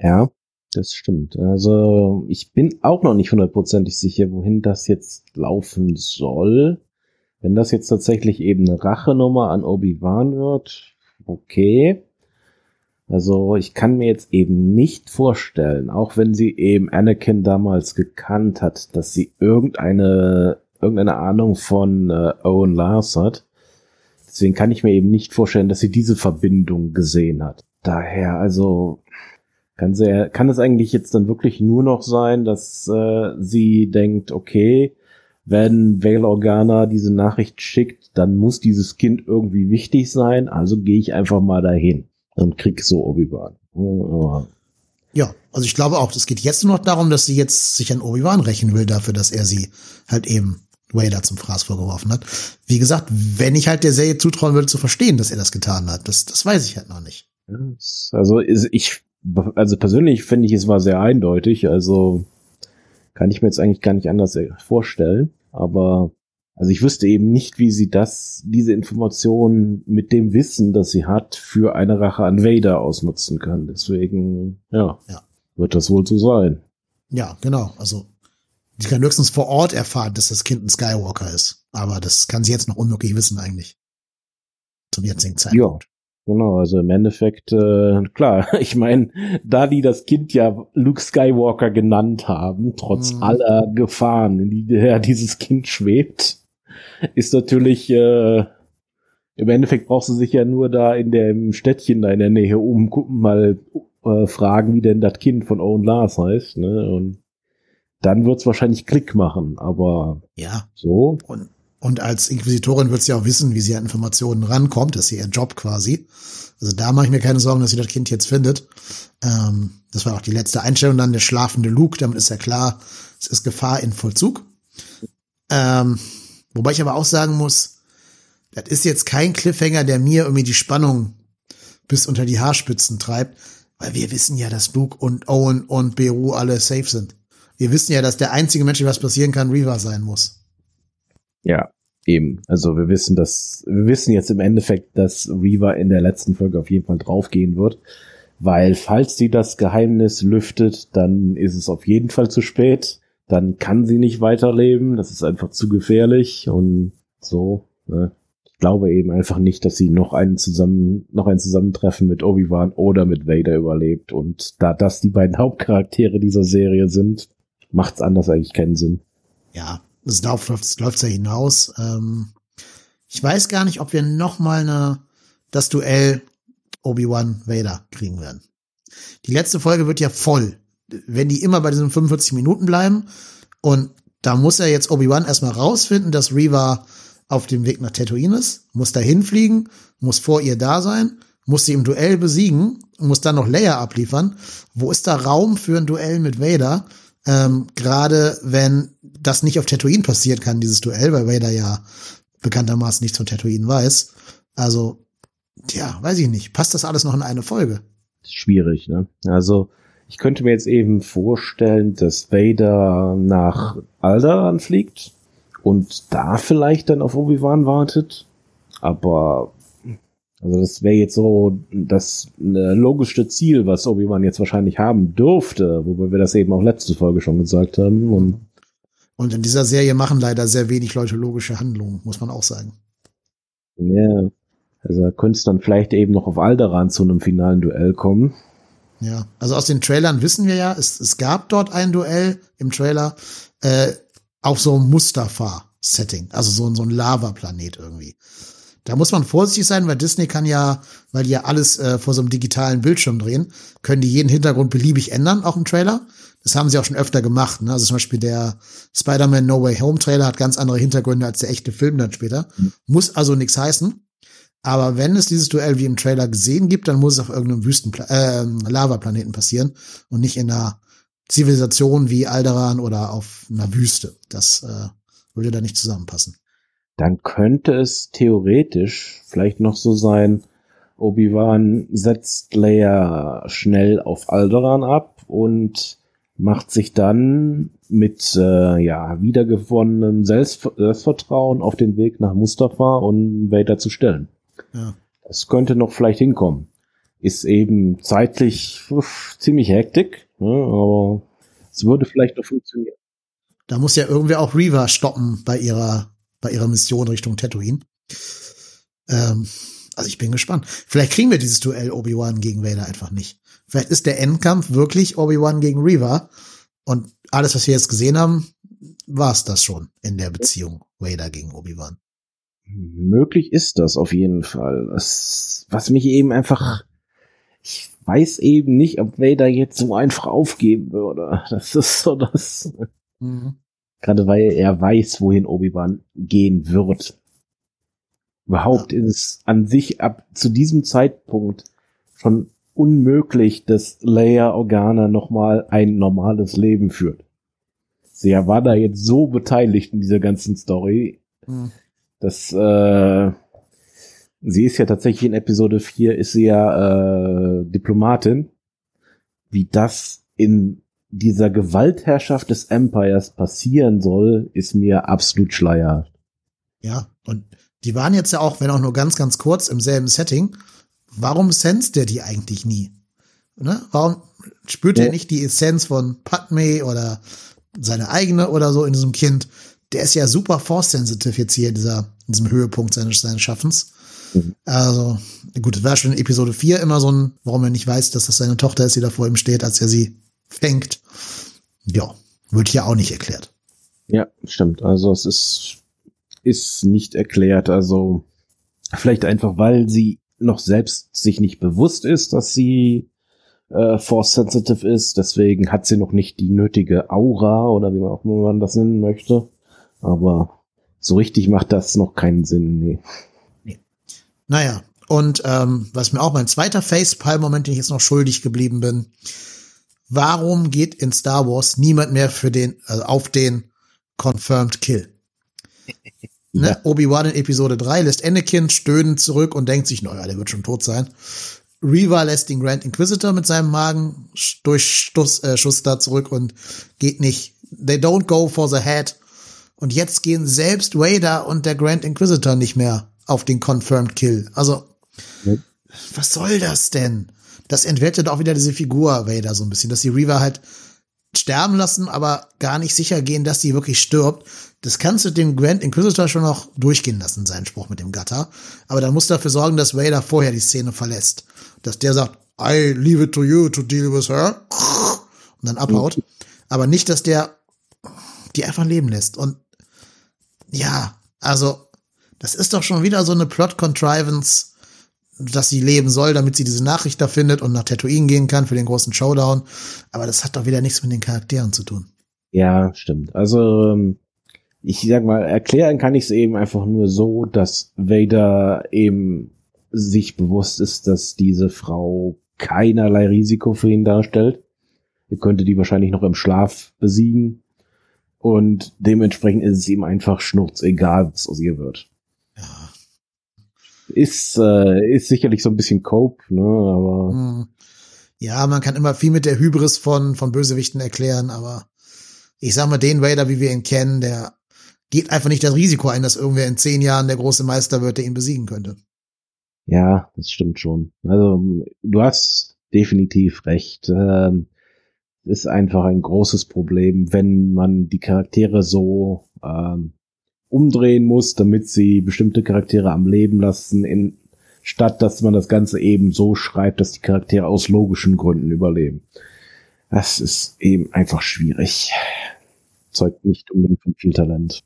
Ja, das stimmt. Also ich bin auch noch nicht hundertprozentig sicher, wohin das jetzt laufen soll. Wenn das jetzt tatsächlich eben eine Rachenummer an Obi-Wan wird, okay. Also ich kann mir jetzt eben nicht vorstellen, auch wenn sie eben Anakin damals gekannt hat, dass sie irgendeine irgendeine Ahnung von äh, Owen Lars hat. Deswegen kann ich mir eben nicht vorstellen, dass sie diese Verbindung gesehen hat. Daher, also kann sie, kann es eigentlich jetzt dann wirklich nur noch sein, dass äh, sie denkt, okay, wenn Vale Organa diese Nachricht schickt, dann muss dieses Kind irgendwie wichtig sein, also gehe ich einfach mal dahin und krieg so Obi-Wan. Ja, also ich glaube auch, es geht jetzt nur noch darum, dass sie jetzt sich an Obi-Wan rächen will dafür, dass er sie halt eben Vader zum Fraß vorgeworfen hat. Wie gesagt, wenn ich halt der Serie zutrauen würde zu verstehen, dass er das getan hat, das, das weiß ich halt noch nicht. Also ich, also persönlich finde ich, es war sehr eindeutig, also kann ich mir jetzt eigentlich gar nicht anders vorstellen, aber also ich wüsste eben nicht, wie sie das, diese Information mit dem Wissen, das sie hat, für eine Rache an Vader ausnutzen kann. Deswegen, ja, ja. wird das wohl so sein. Ja, genau. Also sie kann höchstens vor Ort erfahren, dass das Kind ein Skywalker ist. Aber das kann sie jetzt noch unmöglich wissen eigentlich. Zum jetzigen Zeitpunkt. Ja. Genau, also im Endeffekt, äh, klar, *laughs* ich meine, da die das Kind ja Luke Skywalker genannt haben, trotz mhm. aller Gefahren, in die ja, dieses Kind schwebt, ist natürlich, äh, im Endeffekt brauchst du sich ja nur da in dem Städtchen da in der Nähe umgucken, mal äh, fragen, wie denn das Kind von Owen Lars heißt, ne? Und dann wird's wahrscheinlich Klick machen, aber ja. so. Und, und als Inquisitorin wird sie auch wissen, wie sie an Informationen rankommt. Das ist ihr Job quasi. Also da mache ich mir keine Sorgen, dass sie das Kind jetzt findet. Ähm, das war auch die letzte Einstellung dann, der schlafende Luke. Damit ist ja klar, es ist Gefahr in Vollzug. Ähm, wobei ich aber auch sagen muss, das ist jetzt kein Cliffhanger, der mir irgendwie die Spannung bis unter die Haarspitzen treibt, weil wir wissen ja, dass Luke und Owen und Beru alle safe sind. Wir wissen ja, dass der einzige Mensch, was passieren kann, Reaver sein muss. Ja, eben. Also wir wissen, dass wir wissen jetzt im Endeffekt, dass Reaver in der letzten Folge auf jeden Fall draufgehen wird, weil falls sie das Geheimnis lüftet, dann ist es auf jeden Fall zu spät. Dann kann sie nicht weiterleben. Das ist einfach zu gefährlich und so. Ne? Ich glaube eben einfach nicht, dass sie noch einen zusammen, noch ein Zusammentreffen mit Obi-Wan oder mit Vader überlebt. Und da das die beiden *laughs* Hauptcharaktere dieser Serie sind, macht's anders eigentlich keinen Sinn. Ja, es läuft, läuft ja hinaus. Ähm, ich weiß gar nicht, ob wir noch mal eine, das Duell Obi-Wan Vader kriegen werden. Die letzte Folge wird ja voll. Wenn die immer bei diesen 45 Minuten bleiben und da muss er jetzt Obi-Wan erstmal rausfinden, dass Reva auf dem Weg nach Tatooine ist, muss da hinfliegen, muss vor ihr da sein, muss sie im Duell besiegen, muss dann noch Leia abliefern. Wo ist da Raum für ein Duell mit Vader? Ähm, Gerade wenn das nicht auf Tatooine passieren kann, dieses Duell, weil Vader ja bekanntermaßen nichts von Tatooine weiß. Also, ja, weiß ich nicht. Passt das alles noch in eine Folge? Schwierig, ne? Also, ich könnte mir jetzt eben vorstellen, dass Vader nach Alderaan fliegt und da vielleicht dann auf Obi-Wan wartet. Aber also das wäre jetzt so das logische Ziel, was Obi-Wan jetzt wahrscheinlich haben dürfte, wobei wir das eben auch letzte Folge schon gesagt haben. Und, und in dieser Serie machen leider sehr wenig Leute logische Handlungen, muss man auch sagen. Ja, yeah. also könnte es dann vielleicht eben noch auf Alderan zu einem finalen Duell kommen. Ja, also aus den Trailern wissen wir ja, es, es gab dort ein Duell im Trailer äh, auf so einem Mustafa-Setting, also so, so ein Lava-Planet irgendwie. Da muss man vorsichtig sein, weil Disney kann ja, weil die ja alles äh, vor so einem digitalen Bildschirm drehen, können die jeden Hintergrund beliebig ändern, auch im Trailer. Das haben sie auch schon öfter gemacht. Ne? Also zum Beispiel der Spider-Man No Way Home Trailer hat ganz andere Hintergründe als der echte Film dann später. Mhm. Muss also nichts heißen. Aber wenn es dieses Duell wie im Trailer gesehen gibt, dann muss es auf irgendeinem Wüsten äh, Lava-Planeten passieren und nicht in einer Zivilisation wie Alderan oder auf einer Wüste. Das äh, würde da nicht zusammenpassen dann könnte es theoretisch vielleicht noch so sein, Obi-Wan setzt Leia schnell auf Alderaan ab und macht sich dann mit äh, ja wiedergewonnenem Selbstvertrauen auf den Weg nach Mustafa und Vader zu stellen. Ja. Das könnte noch vielleicht hinkommen. Ist eben zeitlich uff, ziemlich hektik, ne, aber es würde vielleicht noch funktionieren. Da muss ja irgendwie auch Reva stoppen bei ihrer bei ihrer Mission Richtung Tatooine. Ähm, also ich bin gespannt. Vielleicht kriegen wir dieses Duell Obi-Wan gegen Vader einfach nicht. Vielleicht ist der Endkampf wirklich Obi-Wan gegen Reva und alles, was wir jetzt gesehen haben, war es das schon in der Beziehung Vader gegen Obi-Wan. Möglich ist das auf jeden Fall. Das, was mich eben einfach, ich weiß eben nicht, ob Vader jetzt so einfach aufgeben würde. *laughs* Das ist so das. Mhm. Gerade weil er weiß, wohin Obi-Wan gehen wird. Überhaupt ist es an sich ab zu diesem Zeitpunkt schon unmöglich, dass Leia Organa nochmal ein normales Leben führt. Sie war da jetzt so beteiligt in dieser ganzen Story, mhm. Dass äh, sie ist ja tatsächlich in Episode 4 ist sie ja äh, Diplomatin. Wie das in dieser Gewaltherrschaft des Empires passieren soll, ist mir absolut schleierhaft. Ja, und die waren jetzt ja auch, wenn auch nur ganz, ganz kurz im selben Setting. Warum senst der die eigentlich nie? Ne? Warum spürt ja. er nicht die Essenz von Padme oder seine eigene oder so in diesem Kind? Der ist ja super force-sensitive jetzt hier in, dieser, in diesem Höhepunkt seines, seines Schaffens. Mhm. Also, gut, das war schon in Episode 4 immer so ein, warum er nicht weiß, dass das seine Tochter ist, die da vor ihm steht, als er sie fängt. Ja, wird hier auch nicht erklärt. Ja, stimmt. Also es ist, ist nicht erklärt. Also vielleicht einfach, weil sie noch selbst sich nicht bewusst ist, dass sie äh, force sensitive ist. Deswegen hat sie noch nicht die nötige Aura oder wie man auch immer man das nennen möchte. Aber so richtig macht das noch keinen Sinn. Nee. nee. Naja, und ähm, was mir auch mein zweiter Facepalm-Moment, den ich jetzt noch schuldig geblieben bin, warum geht in Star Wars niemand mehr für den, also auf den Confirmed Kill? *laughs* Ne? Ja. Obi-Wan in Episode 3 lässt Anakin stöhnen zurück und denkt sich, naja, der wird schon tot sein. Reva lässt den Grand Inquisitor mit seinem Magen durch Stuss, äh, Schuss da zurück und geht nicht. They don't go for the head. Und jetzt gehen selbst Vader und der Grand Inquisitor nicht mehr auf den Confirmed Kill. Also, ja. was soll das denn? Das entwertet auch wieder diese Figur Vader so ein bisschen, dass die Reva halt sterben lassen, aber gar nicht sicher gehen, dass sie wirklich stirbt. Das kannst du dem Grand Inquisitor schon noch durchgehen lassen, seinen Spruch mit dem Gatter. Aber dann musst du dafür sorgen, dass Vader vorher die Szene verlässt. Dass der sagt, I leave it to you to deal with her. Und dann abhaut. Aber nicht, dass der die einfach leben lässt. Und ja, also, das ist doch schon wieder so eine Plot-Contrivance, dass sie leben soll, damit sie diese Nachricht da findet und nach Tatooine gehen kann für den großen Showdown. Aber das hat doch wieder nichts mit den Charakteren zu tun. Ja, stimmt. Also, ähm, ich sag mal, erklären kann ich es eben einfach nur so, dass Vader eben sich bewusst ist, dass diese Frau keinerlei Risiko für ihn darstellt. Er könnte die wahrscheinlich noch im Schlaf besiegen. Und dementsprechend ist es ihm einfach schnurzegal, was aus ihr wird. Ja. Ist, äh, ist sicherlich so ein bisschen Cope, ne, aber. Hm. Ja, man kann immer viel mit der Hybris von, von Bösewichten erklären, aber ich sag mal, den Vader, wie wir ihn kennen, der geht einfach nicht das Risiko ein, dass irgendwer in zehn Jahren der große Meister wird, der ihn besiegen könnte. Ja, das stimmt schon. Also du hast definitiv recht. Ähm, ist einfach ein großes Problem, wenn man die Charaktere so ähm, umdrehen muss, damit sie bestimmte Charaktere am Leben lassen, in, statt dass man das Ganze eben so schreibt, dass die Charaktere aus logischen Gründen überleben. Das ist eben einfach schwierig. Zeugt nicht unbedingt von viel Talent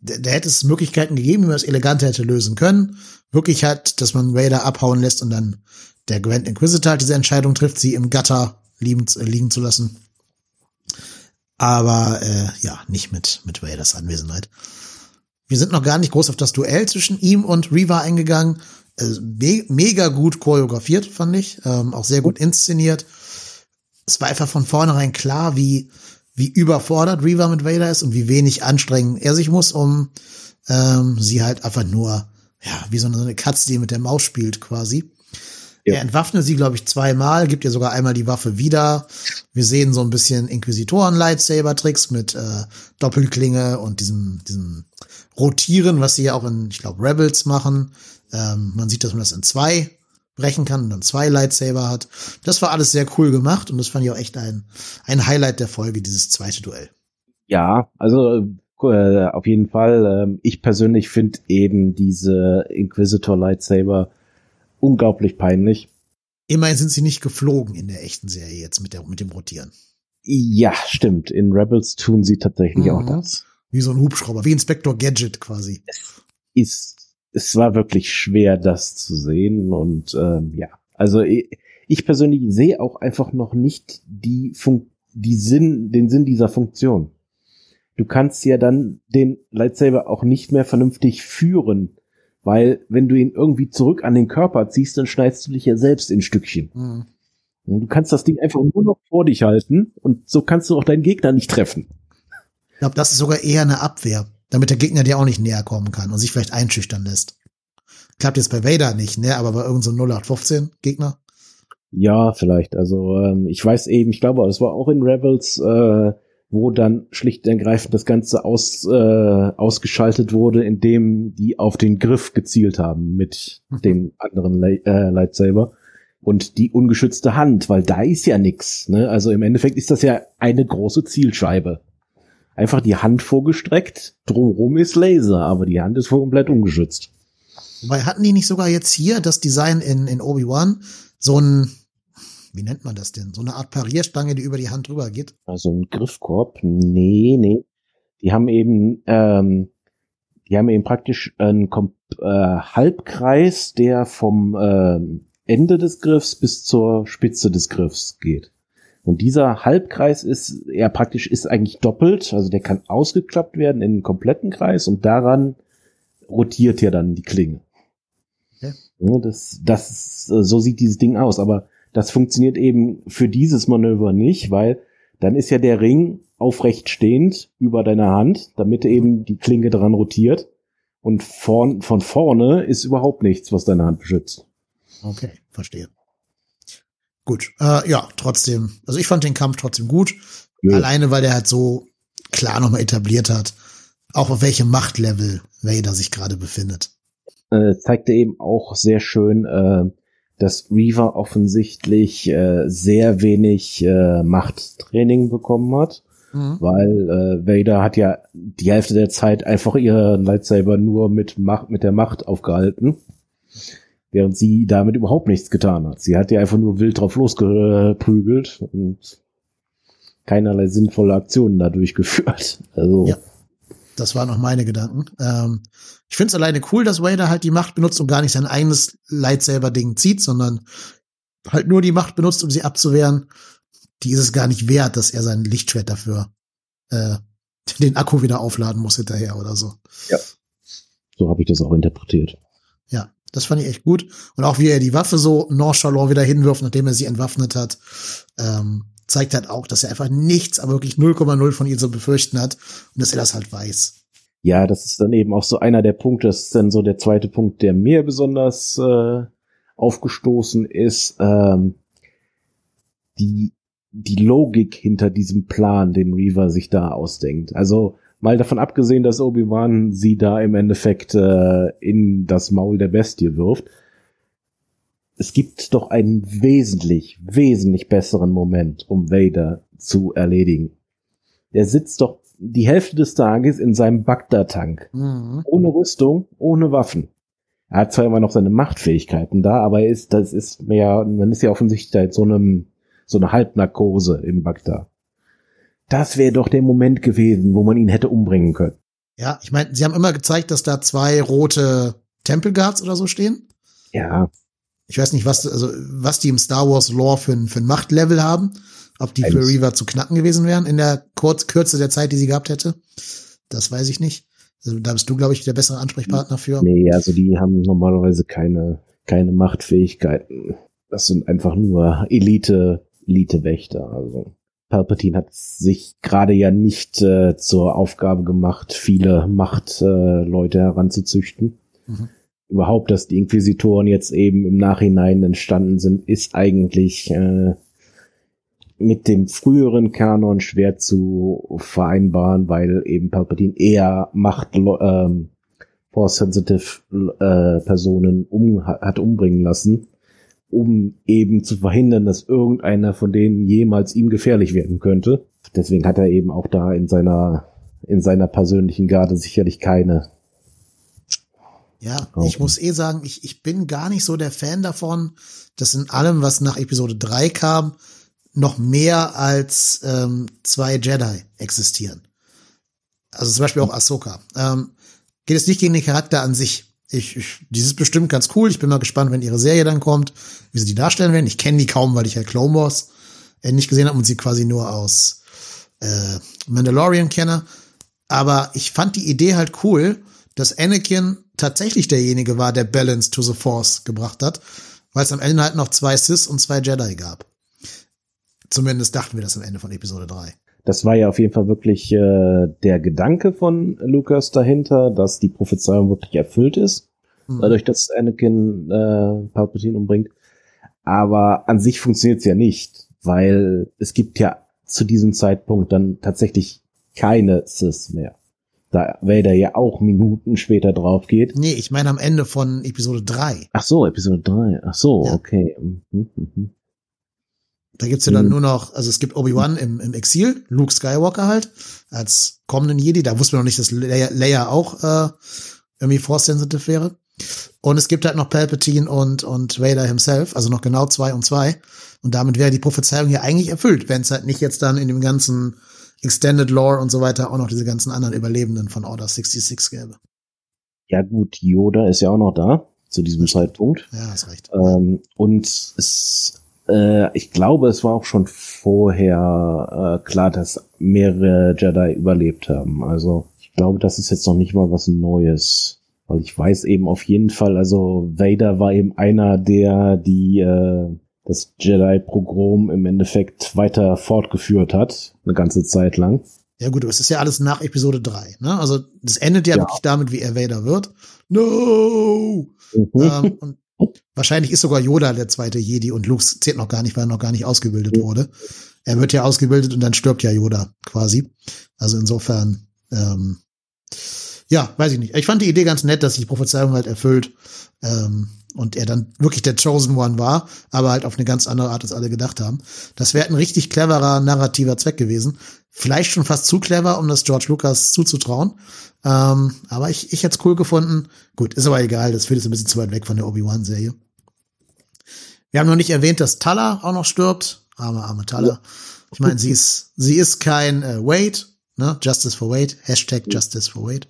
da, da hätte es Möglichkeiten gegeben, wie man es eleganter hätte lösen können. Wirklich halt, dass man Vader abhauen lässt und dann der Grand Inquisitor halt diese Entscheidung trifft, sie im Gatter liegen, liegen zu lassen. Aber äh, ja, nicht mit, mit Vaders Anwesenheit. Wir sind noch gar nicht groß auf das Duell zwischen ihm und Reva eingegangen. Äh, me mega gut choreografiert, fand ich. Ähm, auch sehr gut inszeniert. Es war einfach von vornherein klar, wie, wie überfordert Reva mit Vader ist und wie wenig anstrengen er sich muss, um ähm, sie halt einfach nur ja, wie so eine Katze, die mit der Maus spielt quasi. Ja. Er entwaffnet sie, glaube ich, zweimal, gibt ihr sogar einmal die Waffe wieder. Wir sehen so ein bisschen Inquisitoren-Lightsaber-Tricks mit äh, Doppelklinge und diesem, diesem Rotieren, was sie ja auch in, ich glaube, Rebels machen. Ähm, man sieht, dass man das in zwei brechen kann und dann zwei Lightsaber hat. Das war alles sehr cool gemacht und das fand ich auch echt ein, ein Highlight der Folge, dieses zweite Duell. Ja, also äh, auf jeden Fall. Äh, ich persönlich finde eben diese Inquisitor Lightsaber unglaublich peinlich. Immerhin sind sie nicht geflogen in der echten Serie jetzt mit, der, mit dem Rotieren. Ja, stimmt. In Rebels tun sie tatsächlich mhm. auch das. Wie so ein Hubschrauber, wie Inspector Gadget quasi. Es ist, es war wirklich schwer, das zu sehen und ähm, ja. Also ich, ich persönlich sehe auch einfach noch nicht die Fun die Sinn, den Sinn dieser Funktion. Du kannst ja dann den Lightsaber auch nicht mehr vernünftig führen weil wenn du ihn irgendwie zurück an den Körper ziehst, dann schneidest du dich ja selbst in Stückchen. Mhm. Und du kannst das Ding einfach nur noch vor dich halten und so kannst du auch deinen Gegner nicht treffen. Ich glaube, das ist sogar eher eine Abwehr, damit der Gegner dir auch nicht näher kommen kann und sich vielleicht einschüchtern lässt. Klappt jetzt bei Vader nicht, ne? Aber bei irgendeinem so 0815 Gegner? Ja, vielleicht. Also ähm, ich weiß eben, ich glaube, es war auch in Rebels, äh, wo dann schlicht und ergreifend das Ganze aus, äh, ausgeschaltet wurde, indem die auf den Griff gezielt haben mit mhm. den anderen Le äh, Lightsaber und die ungeschützte Hand, weil da ist ja nix. Ne? Also im Endeffekt ist das ja eine große Zielscheibe. Einfach die Hand vorgestreckt, drumrum ist Laser, aber die Hand ist komplett ungeschützt. Weil hatten die nicht sogar jetzt hier das Design in, in Obi-Wan so ein wie nennt man das denn? So eine Art Parierstange, die über die Hand drüber geht? Also ein Griffkorb? Nee, nee. Die haben eben, ähm, die haben eben praktisch einen äh, Halbkreis, der vom äh, Ende des Griffs bis zur Spitze des Griffs geht. Und dieser Halbkreis ist ja praktisch ist eigentlich doppelt, also der kann ausgeklappt werden in einen kompletten Kreis und daran rotiert ja dann die Klinge. Okay. Ja, das, das, so sieht dieses Ding aus. Aber das funktioniert eben für dieses Manöver nicht, weil dann ist ja der Ring aufrecht stehend über deiner Hand, damit eben die Klinge dran rotiert. Und von, von vorne ist überhaupt nichts, was deine Hand beschützt. Okay, verstehe. Gut, äh, ja, trotzdem. Also ich fand den Kampf trotzdem gut. Ja. Alleine, weil der halt so klar nochmal etabliert hat, auch auf welchem Machtlevel Vader sich gerade befindet. Äh, zeigte eben auch sehr schön, äh, dass Reaver offensichtlich äh, sehr wenig äh, Machttraining bekommen hat. Mhm. Weil äh, Vader hat ja die Hälfte der Zeit einfach ihre Lightsaber nur mit Macht, mit der Macht aufgehalten. Während sie damit überhaupt nichts getan hat. Sie hat ja einfach nur wild drauf losgeprügelt und keinerlei sinnvolle Aktionen da durchgeführt. *laughs* Also. Ja. Das waren auch meine Gedanken. Ähm, ich finde es alleine cool, dass Vader halt die Macht benutzt und gar nicht sein eigenes Lightsaber-Ding zieht, sondern halt nur die Macht benutzt, um sie abzuwehren. Die ist es gar nicht wert, dass er sein Lichtschwert dafür äh, *laughs* den Akku wieder aufladen muss hinterher oder so. Ja. So habe ich das auch interpretiert. Ja, das fand ich echt gut. Und auch wie er die Waffe so nonchalant wieder hinwirft, nachdem er sie entwaffnet hat. Ähm, zeigt halt auch, dass er einfach nichts, aber wirklich 0,0 von ihr zu befürchten hat und dass er das halt weiß. Ja, das ist dann eben auch so einer der Punkte, das ist dann so der zweite Punkt, der mir besonders äh, aufgestoßen ist. Ähm, die, die Logik hinter diesem Plan, den Reaver sich da ausdenkt. Also mal davon abgesehen, dass Obi-Wan sie da im Endeffekt äh, in das Maul der Bestie wirft es gibt doch einen wesentlich, wesentlich besseren Moment, um Vader zu erledigen. Der sitzt doch die Hälfte des Tages in seinem Bagdad-Tank. Mhm. Ohne Rüstung, ohne Waffen. Er hat zwar immer noch seine Machtfähigkeiten da, aber er ist, das ist mehr, man ist ja offensichtlich halt so einem, so eine Halbnarkose im Bagdad. Das wäre doch der Moment gewesen, wo man ihn hätte umbringen können. Ja, ich meine, sie haben immer gezeigt, dass da zwei rote Tempelguards oder so stehen. Ja ich weiß nicht, was, also, was die im Star Wars Lore für, ein, für ein Machtlevel haben. Ob die für Reaver zu knacken gewesen wären in der Kurz Kürze der Zeit, die sie gehabt hätte. Das weiß ich nicht. Also, da bist du, glaube ich, der bessere Ansprechpartner für. Nee, also die haben normalerweise keine, keine Machtfähigkeiten. Das sind einfach nur Elite, Elite-Wächter. Also Palpatine hat sich gerade ja nicht äh, zur Aufgabe gemacht, viele Machtleute äh, heranzuzüchten. Mhm. Überhaupt, dass die Inquisitoren jetzt eben im Nachhinein entstanden sind, ist eigentlich äh, mit dem früheren Kanon schwer zu vereinbaren, weil eben Palpatine eher Macht ähm, Force-sensitive äh, Personen um, hat umbringen lassen, um eben zu verhindern, dass irgendeiner von denen jemals ihm gefährlich werden könnte. Deswegen hat er eben auch da in seiner in seiner persönlichen Garde sicherlich keine ja, okay. ich muss eh sagen, ich, ich bin gar nicht so der Fan davon, dass in allem, was nach Episode 3 kam, noch mehr als ähm, zwei Jedi existieren. Also zum Beispiel auch Ahsoka. Ähm, geht es nicht gegen den Charakter an sich. Ich, ich, dieses ist bestimmt ganz cool. Ich bin mal gespannt, wenn ihre Serie dann kommt, wie sie die darstellen werden. Ich kenne die kaum, weil ich halt Clone Wars äh, nicht gesehen habe und sie quasi nur aus äh, Mandalorian kenne. Aber ich fand die Idee halt cool, dass Anakin tatsächlich derjenige war, der Balance to the Force gebracht hat, weil es am Ende halt noch zwei Sith und zwei Jedi gab. Zumindest dachten wir das am Ende von Episode 3. Das war ja auf jeden Fall wirklich äh, der Gedanke von Lucas dahinter, dass die Prophezeiung wirklich erfüllt ist, mhm. dadurch, dass Anakin äh, Palpatine umbringt. Aber an sich funktioniert es ja nicht, weil es gibt ja zu diesem Zeitpunkt dann tatsächlich keine Sith mehr da Vader ja auch Minuten später drauf geht. Nee, ich meine am Ende von Episode 3. Ach so, Episode 3. Ach so, ja. okay. Mhm, mhm. Da gibt's ja dann mhm. nur noch, also es gibt Obi-Wan im, im Exil, Luke Skywalker halt, als kommenden Jedi. Da wusste man noch nicht, dass Leia, Leia auch äh, irgendwie Force-sensitive wäre. Und es gibt halt noch Palpatine und, und Vader himself, also noch genau zwei und zwei. Und damit wäre die Prophezeiung ja eigentlich erfüllt, wenn es halt nicht jetzt dann in dem ganzen Extended Lore und so weiter auch noch diese ganzen anderen Überlebenden von Order 66 gäbe. Ja gut, Yoda ist ja auch noch da zu diesem Zeitpunkt. Ja, hast recht. Ähm, und es, äh, ich glaube, es war auch schon vorher äh, klar, dass mehrere Jedi überlebt haben. Also ich glaube, das ist jetzt noch nicht mal was Neues. Weil ich weiß eben auf jeden Fall, also Vader war eben einer der, die äh, das Jedi-Programm im Endeffekt weiter fortgeführt hat, eine ganze Zeit lang. Ja gut, es ist ja alles nach Episode 3, ne? Also das endet ja, ja. wirklich damit, wie er Vader wird. No! Mhm. Ähm, und wahrscheinlich ist sogar Yoda der zweite Jedi und Luke zählt noch gar nicht, weil er noch gar nicht ausgebildet mhm. wurde. Er wird ja ausgebildet und dann stirbt ja Yoda quasi. Also insofern, ähm, ja, weiß ich nicht. Ich fand die Idee ganz nett, dass sich die Prophezeiung halt erfüllt. Ähm, und er dann wirklich der Chosen One war, aber halt auf eine ganz andere Art, als alle gedacht haben. Das wäre ein richtig cleverer narrativer Zweck gewesen. Vielleicht schon fast zu clever, um das George Lucas zuzutrauen. Ähm, aber ich, ich hätte es cool gefunden. Gut, ist aber egal, das führt jetzt ein bisschen zu weit weg von der Obi-Wan-Serie. Wir haben noch nicht erwähnt, dass Tala auch noch stirbt. Arme, arme Tala. Ich meine, sie ist, sie ist kein äh, Wade, ne? Justice for Wade, Hashtag Justice for Wade.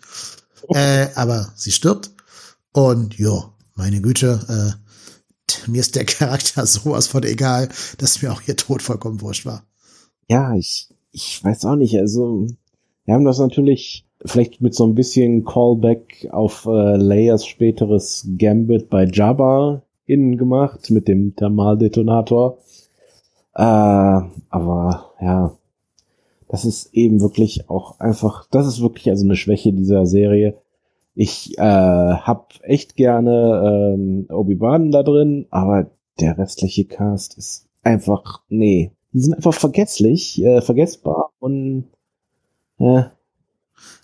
Äh, aber sie stirbt. Und ja, meine Güte, äh, mir ist der Charakter *laughs* sowas von egal, dass mir auch ihr Tod vollkommen wurscht war. Ja, ich, ich weiß auch nicht. Also, wir haben das natürlich vielleicht mit so ein bisschen Callback auf äh, Leias späteres Gambit bei Jabba innen gemacht mit dem Thermaldetonator. Äh, aber ja, das ist eben wirklich auch einfach, das ist wirklich also eine Schwäche dieser Serie. Ich äh, hab echt gerne ähm, Obi-Wan da drin, aber der restliche Cast ist einfach, nee, die sind einfach vergesslich, äh, vergessbar und äh,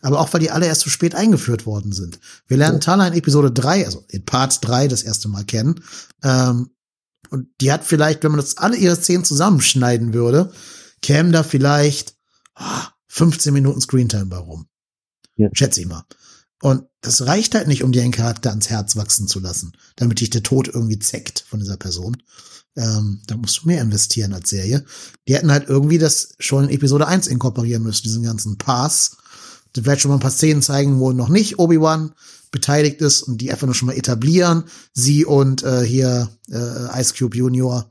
aber auch weil die alle erst zu spät eingeführt worden sind. Wir lernen Tala in Episode 3, also in Part 3 das erste Mal kennen. Ähm, und die hat vielleicht, wenn man das alle ihre Szenen zusammenschneiden würde, kämen da vielleicht 15 Minuten Screentime bei rum. Ja. Schätze ich mal. Und das reicht halt nicht, um dir einen Charakter ans Herz wachsen zu lassen, damit dich der Tod irgendwie zeckt von dieser Person. Ähm, da musst du mehr investieren als Serie. Die hätten halt irgendwie das schon in Episode 1 inkorporieren müssen, diesen ganzen Pass. Vielleicht schon mal ein paar Szenen zeigen, wo noch nicht Obi-Wan beteiligt ist und die einfach nur schon mal etablieren. Sie und äh, hier äh, Ice Cube Junior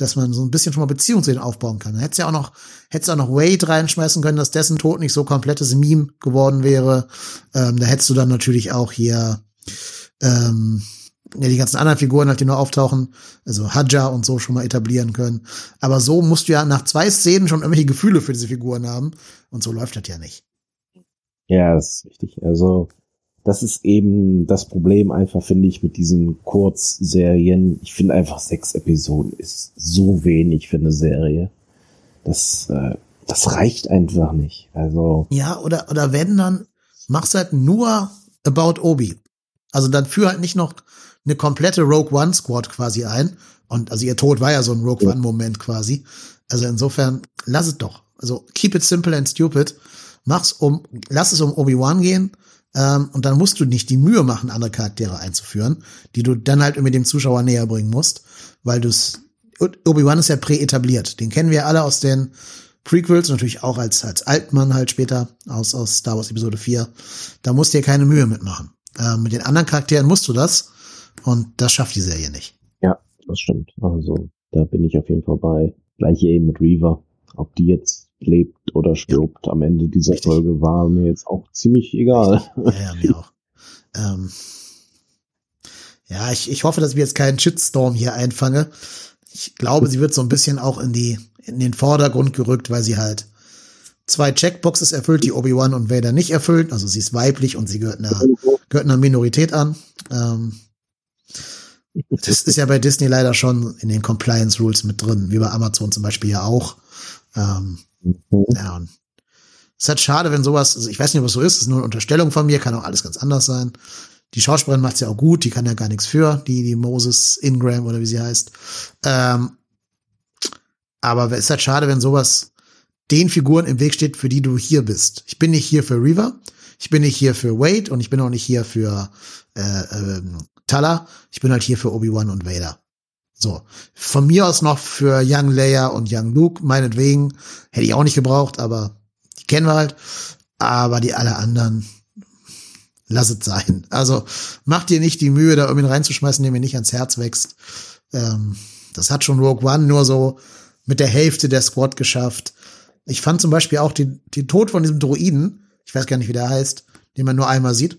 dass man so ein bisschen schon mal Beziehung zu denen aufbauen kann. Dann hättest ja auch noch, hättest auch noch Wade reinschmeißen können, dass dessen Tod nicht so komplettes Meme geworden wäre. Ähm, da hättest du dann natürlich auch hier ähm, ja, die ganzen anderen Figuren halt, die nur auftauchen, also Hadja und so schon mal etablieren können. Aber so musst du ja nach zwei Szenen schon irgendwelche Gefühle für diese Figuren haben. Und so läuft das ja nicht. Ja, das ist richtig. Also, das ist eben das Problem einfach, finde ich, mit diesen Kurzserien. Ich finde einfach sechs Episoden ist so wenig für eine Serie. Das, äh, das reicht einfach nicht. Also. Ja, oder, oder wenn dann, machst halt nur About Obi. Also dann führ halt nicht noch eine komplette Rogue One Squad quasi ein. Und also ihr Tod war ja so ein Rogue. One Moment quasi. Also insofern, lass es doch. Also keep it simple and stupid. Mach's um, lass es um Obi-Wan gehen ähm, und dann musst du nicht die Mühe machen, andere Charaktere einzuführen, die du dann halt mit dem Zuschauer näher bringen musst, weil du's Obi-Wan ist ja präetabliert. Den kennen wir alle aus den Prequels, natürlich auch als, als Altmann halt später aus, aus Star Wars Episode 4. Da musst du dir keine Mühe mitmachen. Ähm, mit den anderen Charakteren musst du das und das schafft die Serie nicht. Ja, das stimmt. Also, da bin ich auf jeden Fall bei. Gleiche eben mit Reaver. Ob die jetzt lebt oder stirbt ja. am Ende dieser Richtig. Folge, war mir jetzt auch ziemlich egal. Ja, ja mir auch. Ähm, ja, ich, ich hoffe, dass ich jetzt keinen Shitstorm hier einfange. Ich glaube, sie wird so ein bisschen auch in die, in den Vordergrund gerückt, weil sie halt zwei Checkboxes erfüllt, die Obi-Wan und Vader nicht erfüllt. Also sie ist weiblich und sie gehört einer, gehört einer Minorität an. Ähm, das ist ja bei Disney leider schon in den Compliance Rules mit drin, wie bei Amazon zum Beispiel ja auch. Ähm, Mhm. Ja, und es ist halt schade, wenn sowas, also ich weiß nicht, ob es so ist, es ist nur eine Unterstellung von mir, kann auch alles ganz anders sein. Die Schauspielerin macht's ja auch gut, die kann ja gar nichts für, die, die Moses Ingram oder wie sie heißt. Ähm, aber es ist halt schade, wenn sowas den Figuren im Weg steht, für die du hier bist. Ich bin nicht hier für Reaver, ich bin nicht hier für Wade und ich bin auch nicht hier für äh, äh, Tala, ich bin halt hier für Obi-Wan und Vader. So. Von mir aus noch für Young Leia und Young Luke, meinetwegen. Hätte ich auch nicht gebraucht, aber die kennen wir halt. Aber die alle anderen, lass es sein. Also macht dir nicht die Mühe, da irgendwie reinzuschmeißen, der mir nicht ans Herz wächst. Ähm, das hat schon Rogue One nur so mit der Hälfte der Squad geschafft. Ich fand zum Beispiel auch den, den Tod von diesem Droiden, ich weiß gar nicht, wie der heißt, den man nur einmal sieht.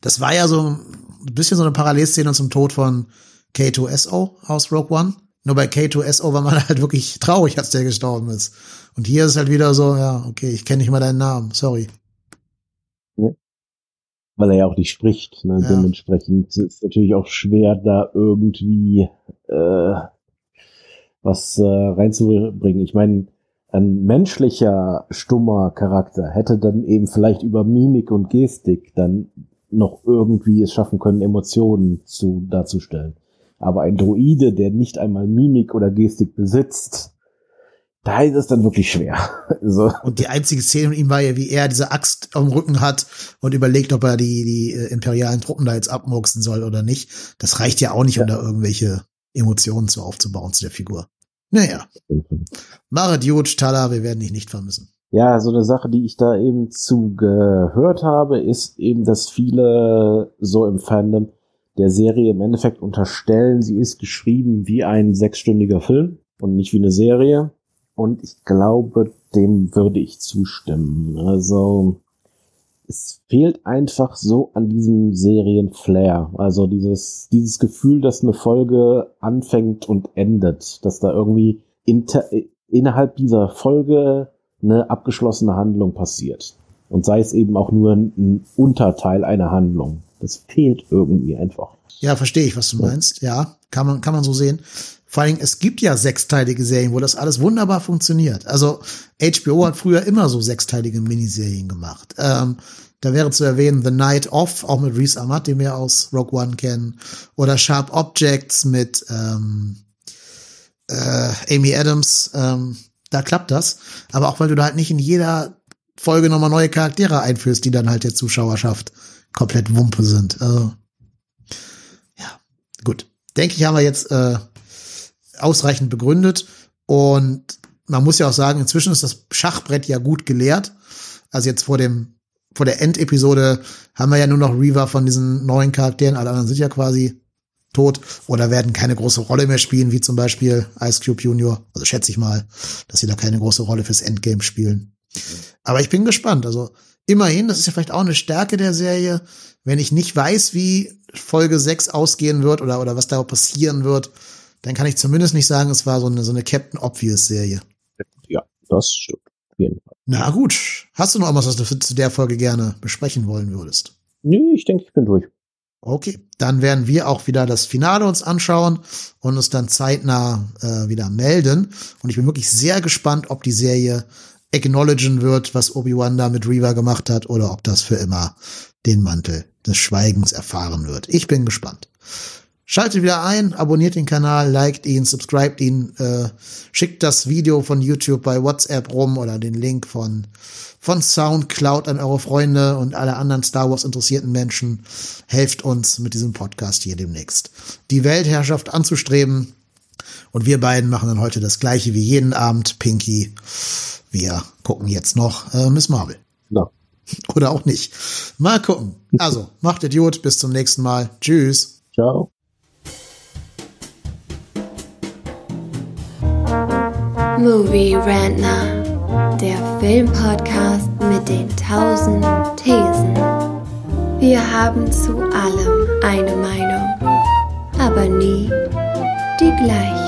Das war ja so ein bisschen so eine Parallelszene zum Tod von K2SO aus Rogue One. Nur bei K2SO war man *laughs* halt wirklich traurig, als der gestorben ist. Und hier ist halt wieder so, ja, okay, ich kenne nicht mal deinen Namen, sorry. Ja. Weil er ja auch nicht spricht. Ne? Ja. Dementsprechend ist es natürlich auch schwer, da irgendwie äh, was äh, reinzubringen. Ich meine, ein menschlicher, stummer Charakter hätte dann eben vielleicht über Mimik und Gestik dann noch irgendwie es schaffen können, Emotionen zu darzustellen. Aber ein Droide, der nicht einmal Mimik oder Gestik besitzt, da ist es dann wirklich schwer. *laughs* so. Und die einzige Szene von ihm war ja, wie er diese Axt am Rücken hat und überlegt, ob er die, die äh, imperialen Truppen da jetzt abmurksen soll oder nicht. Das reicht ja auch nicht, um da irgendwelche Emotionen zu aufzubauen zu der Figur. Naja. Marit Juj, Tala, wir werden dich nicht vermissen. Ja, so eine Sache, die ich da eben zu gehört habe, ist eben, dass viele so im Fandom der Serie im Endeffekt unterstellen, sie ist geschrieben wie ein sechsstündiger Film und nicht wie eine Serie. Und ich glaube, dem würde ich zustimmen. Also es fehlt einfach so an diesem Serienflair. Also dieses, dieses Gefühl, dass eine Folge anfängt und endet, dass da irgendwie inter, innerhalb dieser Folge eine abgeschlossene Handlung passiert. Und sei es eben auch nur ein Unterteil einer Handlung. Das fehlt irgendwie einfach. Ja, verstehe ich, was du meinst. Ja, kann man, kann man so sehen. Vor allem, es gibt ja sechsteilige Serien, wo das alles wunderbar funktioniert. Also HBO hat früher immer so sechsteilige Miniserien gemacht. Ähm, da wäre zu erwähnen The Night Off, auch mit Reese Ahmad, den wir aus Rogue One kennen. Oder Sharp Objects mit ähm, äh, Amy Adams. Ähm, da klappt das. Aber auch weil du da halt nicht in jeder Folge nochmal neue Charaktere einführst, die dann halt der Zuschauerschaft komplett Wumpe sind. Also, ja, gut. Denke ich, haben wir jetzt äh, ausreichend begründet. Und man muss ja auch sagen, inzwischen ist das Schachbrett ja gut geleert. Also jetzt vor dem, vor der Endepisode haben wir ja nur noch Reaver von diesen neuen Charakteren. Alle anderen sind ja quasi tot oder werden keine große Rolle mehr spielen, wie zum Beispiel Ice Cube Junior. Also schätze ich mal, dass sie da keine große Rolle fürs Endgame spielen. Aber ich bin gespannt. Also immerhin, das ist ja vielleicht auch eine Stärke der Serie, wenn ich nicht weiß, wie Folge 6 ausgehen wird oder, oder was da passieren wird, dann kann ich zumindest nicht sagen, es war so eine, so eine Captain Obvious Serie. Ja, das stimmt. Na gut. Hast du noch was, was du zu der Folge gerne besprechen wollen würdest? Nö, ich denke, ich bin durch. Okay, dann werden wir auch wieder das Finale uns anschauen und uns dann zeitnah äh, wieder melden. Und ich bin wirklich sehr gespannt, ob die Serie acknowledgen wird, was Obi-Wan da mit Reaver gemacht hat, oder ob das für immer den Mantel des Schweigens erfahren wird. Ich bin gespannt. Schaltet wieder ein, abonniert den Kanal, liked ihn, subscribt ihn, äh, schickt das Video von YouTube bei WhatsApp rum oder den Link von von Soundcloud an eure Freunde und alle anderen Star Wars interessierten Menschen. Helft uns mit diesem Podcast hier demnächst, die Weltherrschaft anzustreben. Und wir beiden machen dann heute das gleiche wie jeden Abend. Pinky, wir gucken jetzt noch äh, Miss Marvel. Ja. *laughs* Oder auch nicht. Mal gucken. Also, *laughs* macht Idiot, bis zum nächsten Mal. Tschüss. Ciao. Movie Rantner der Filmpodcast mit den tausend Thesen. Wir haben zu allem eine Meinung, aber nie die gleiche.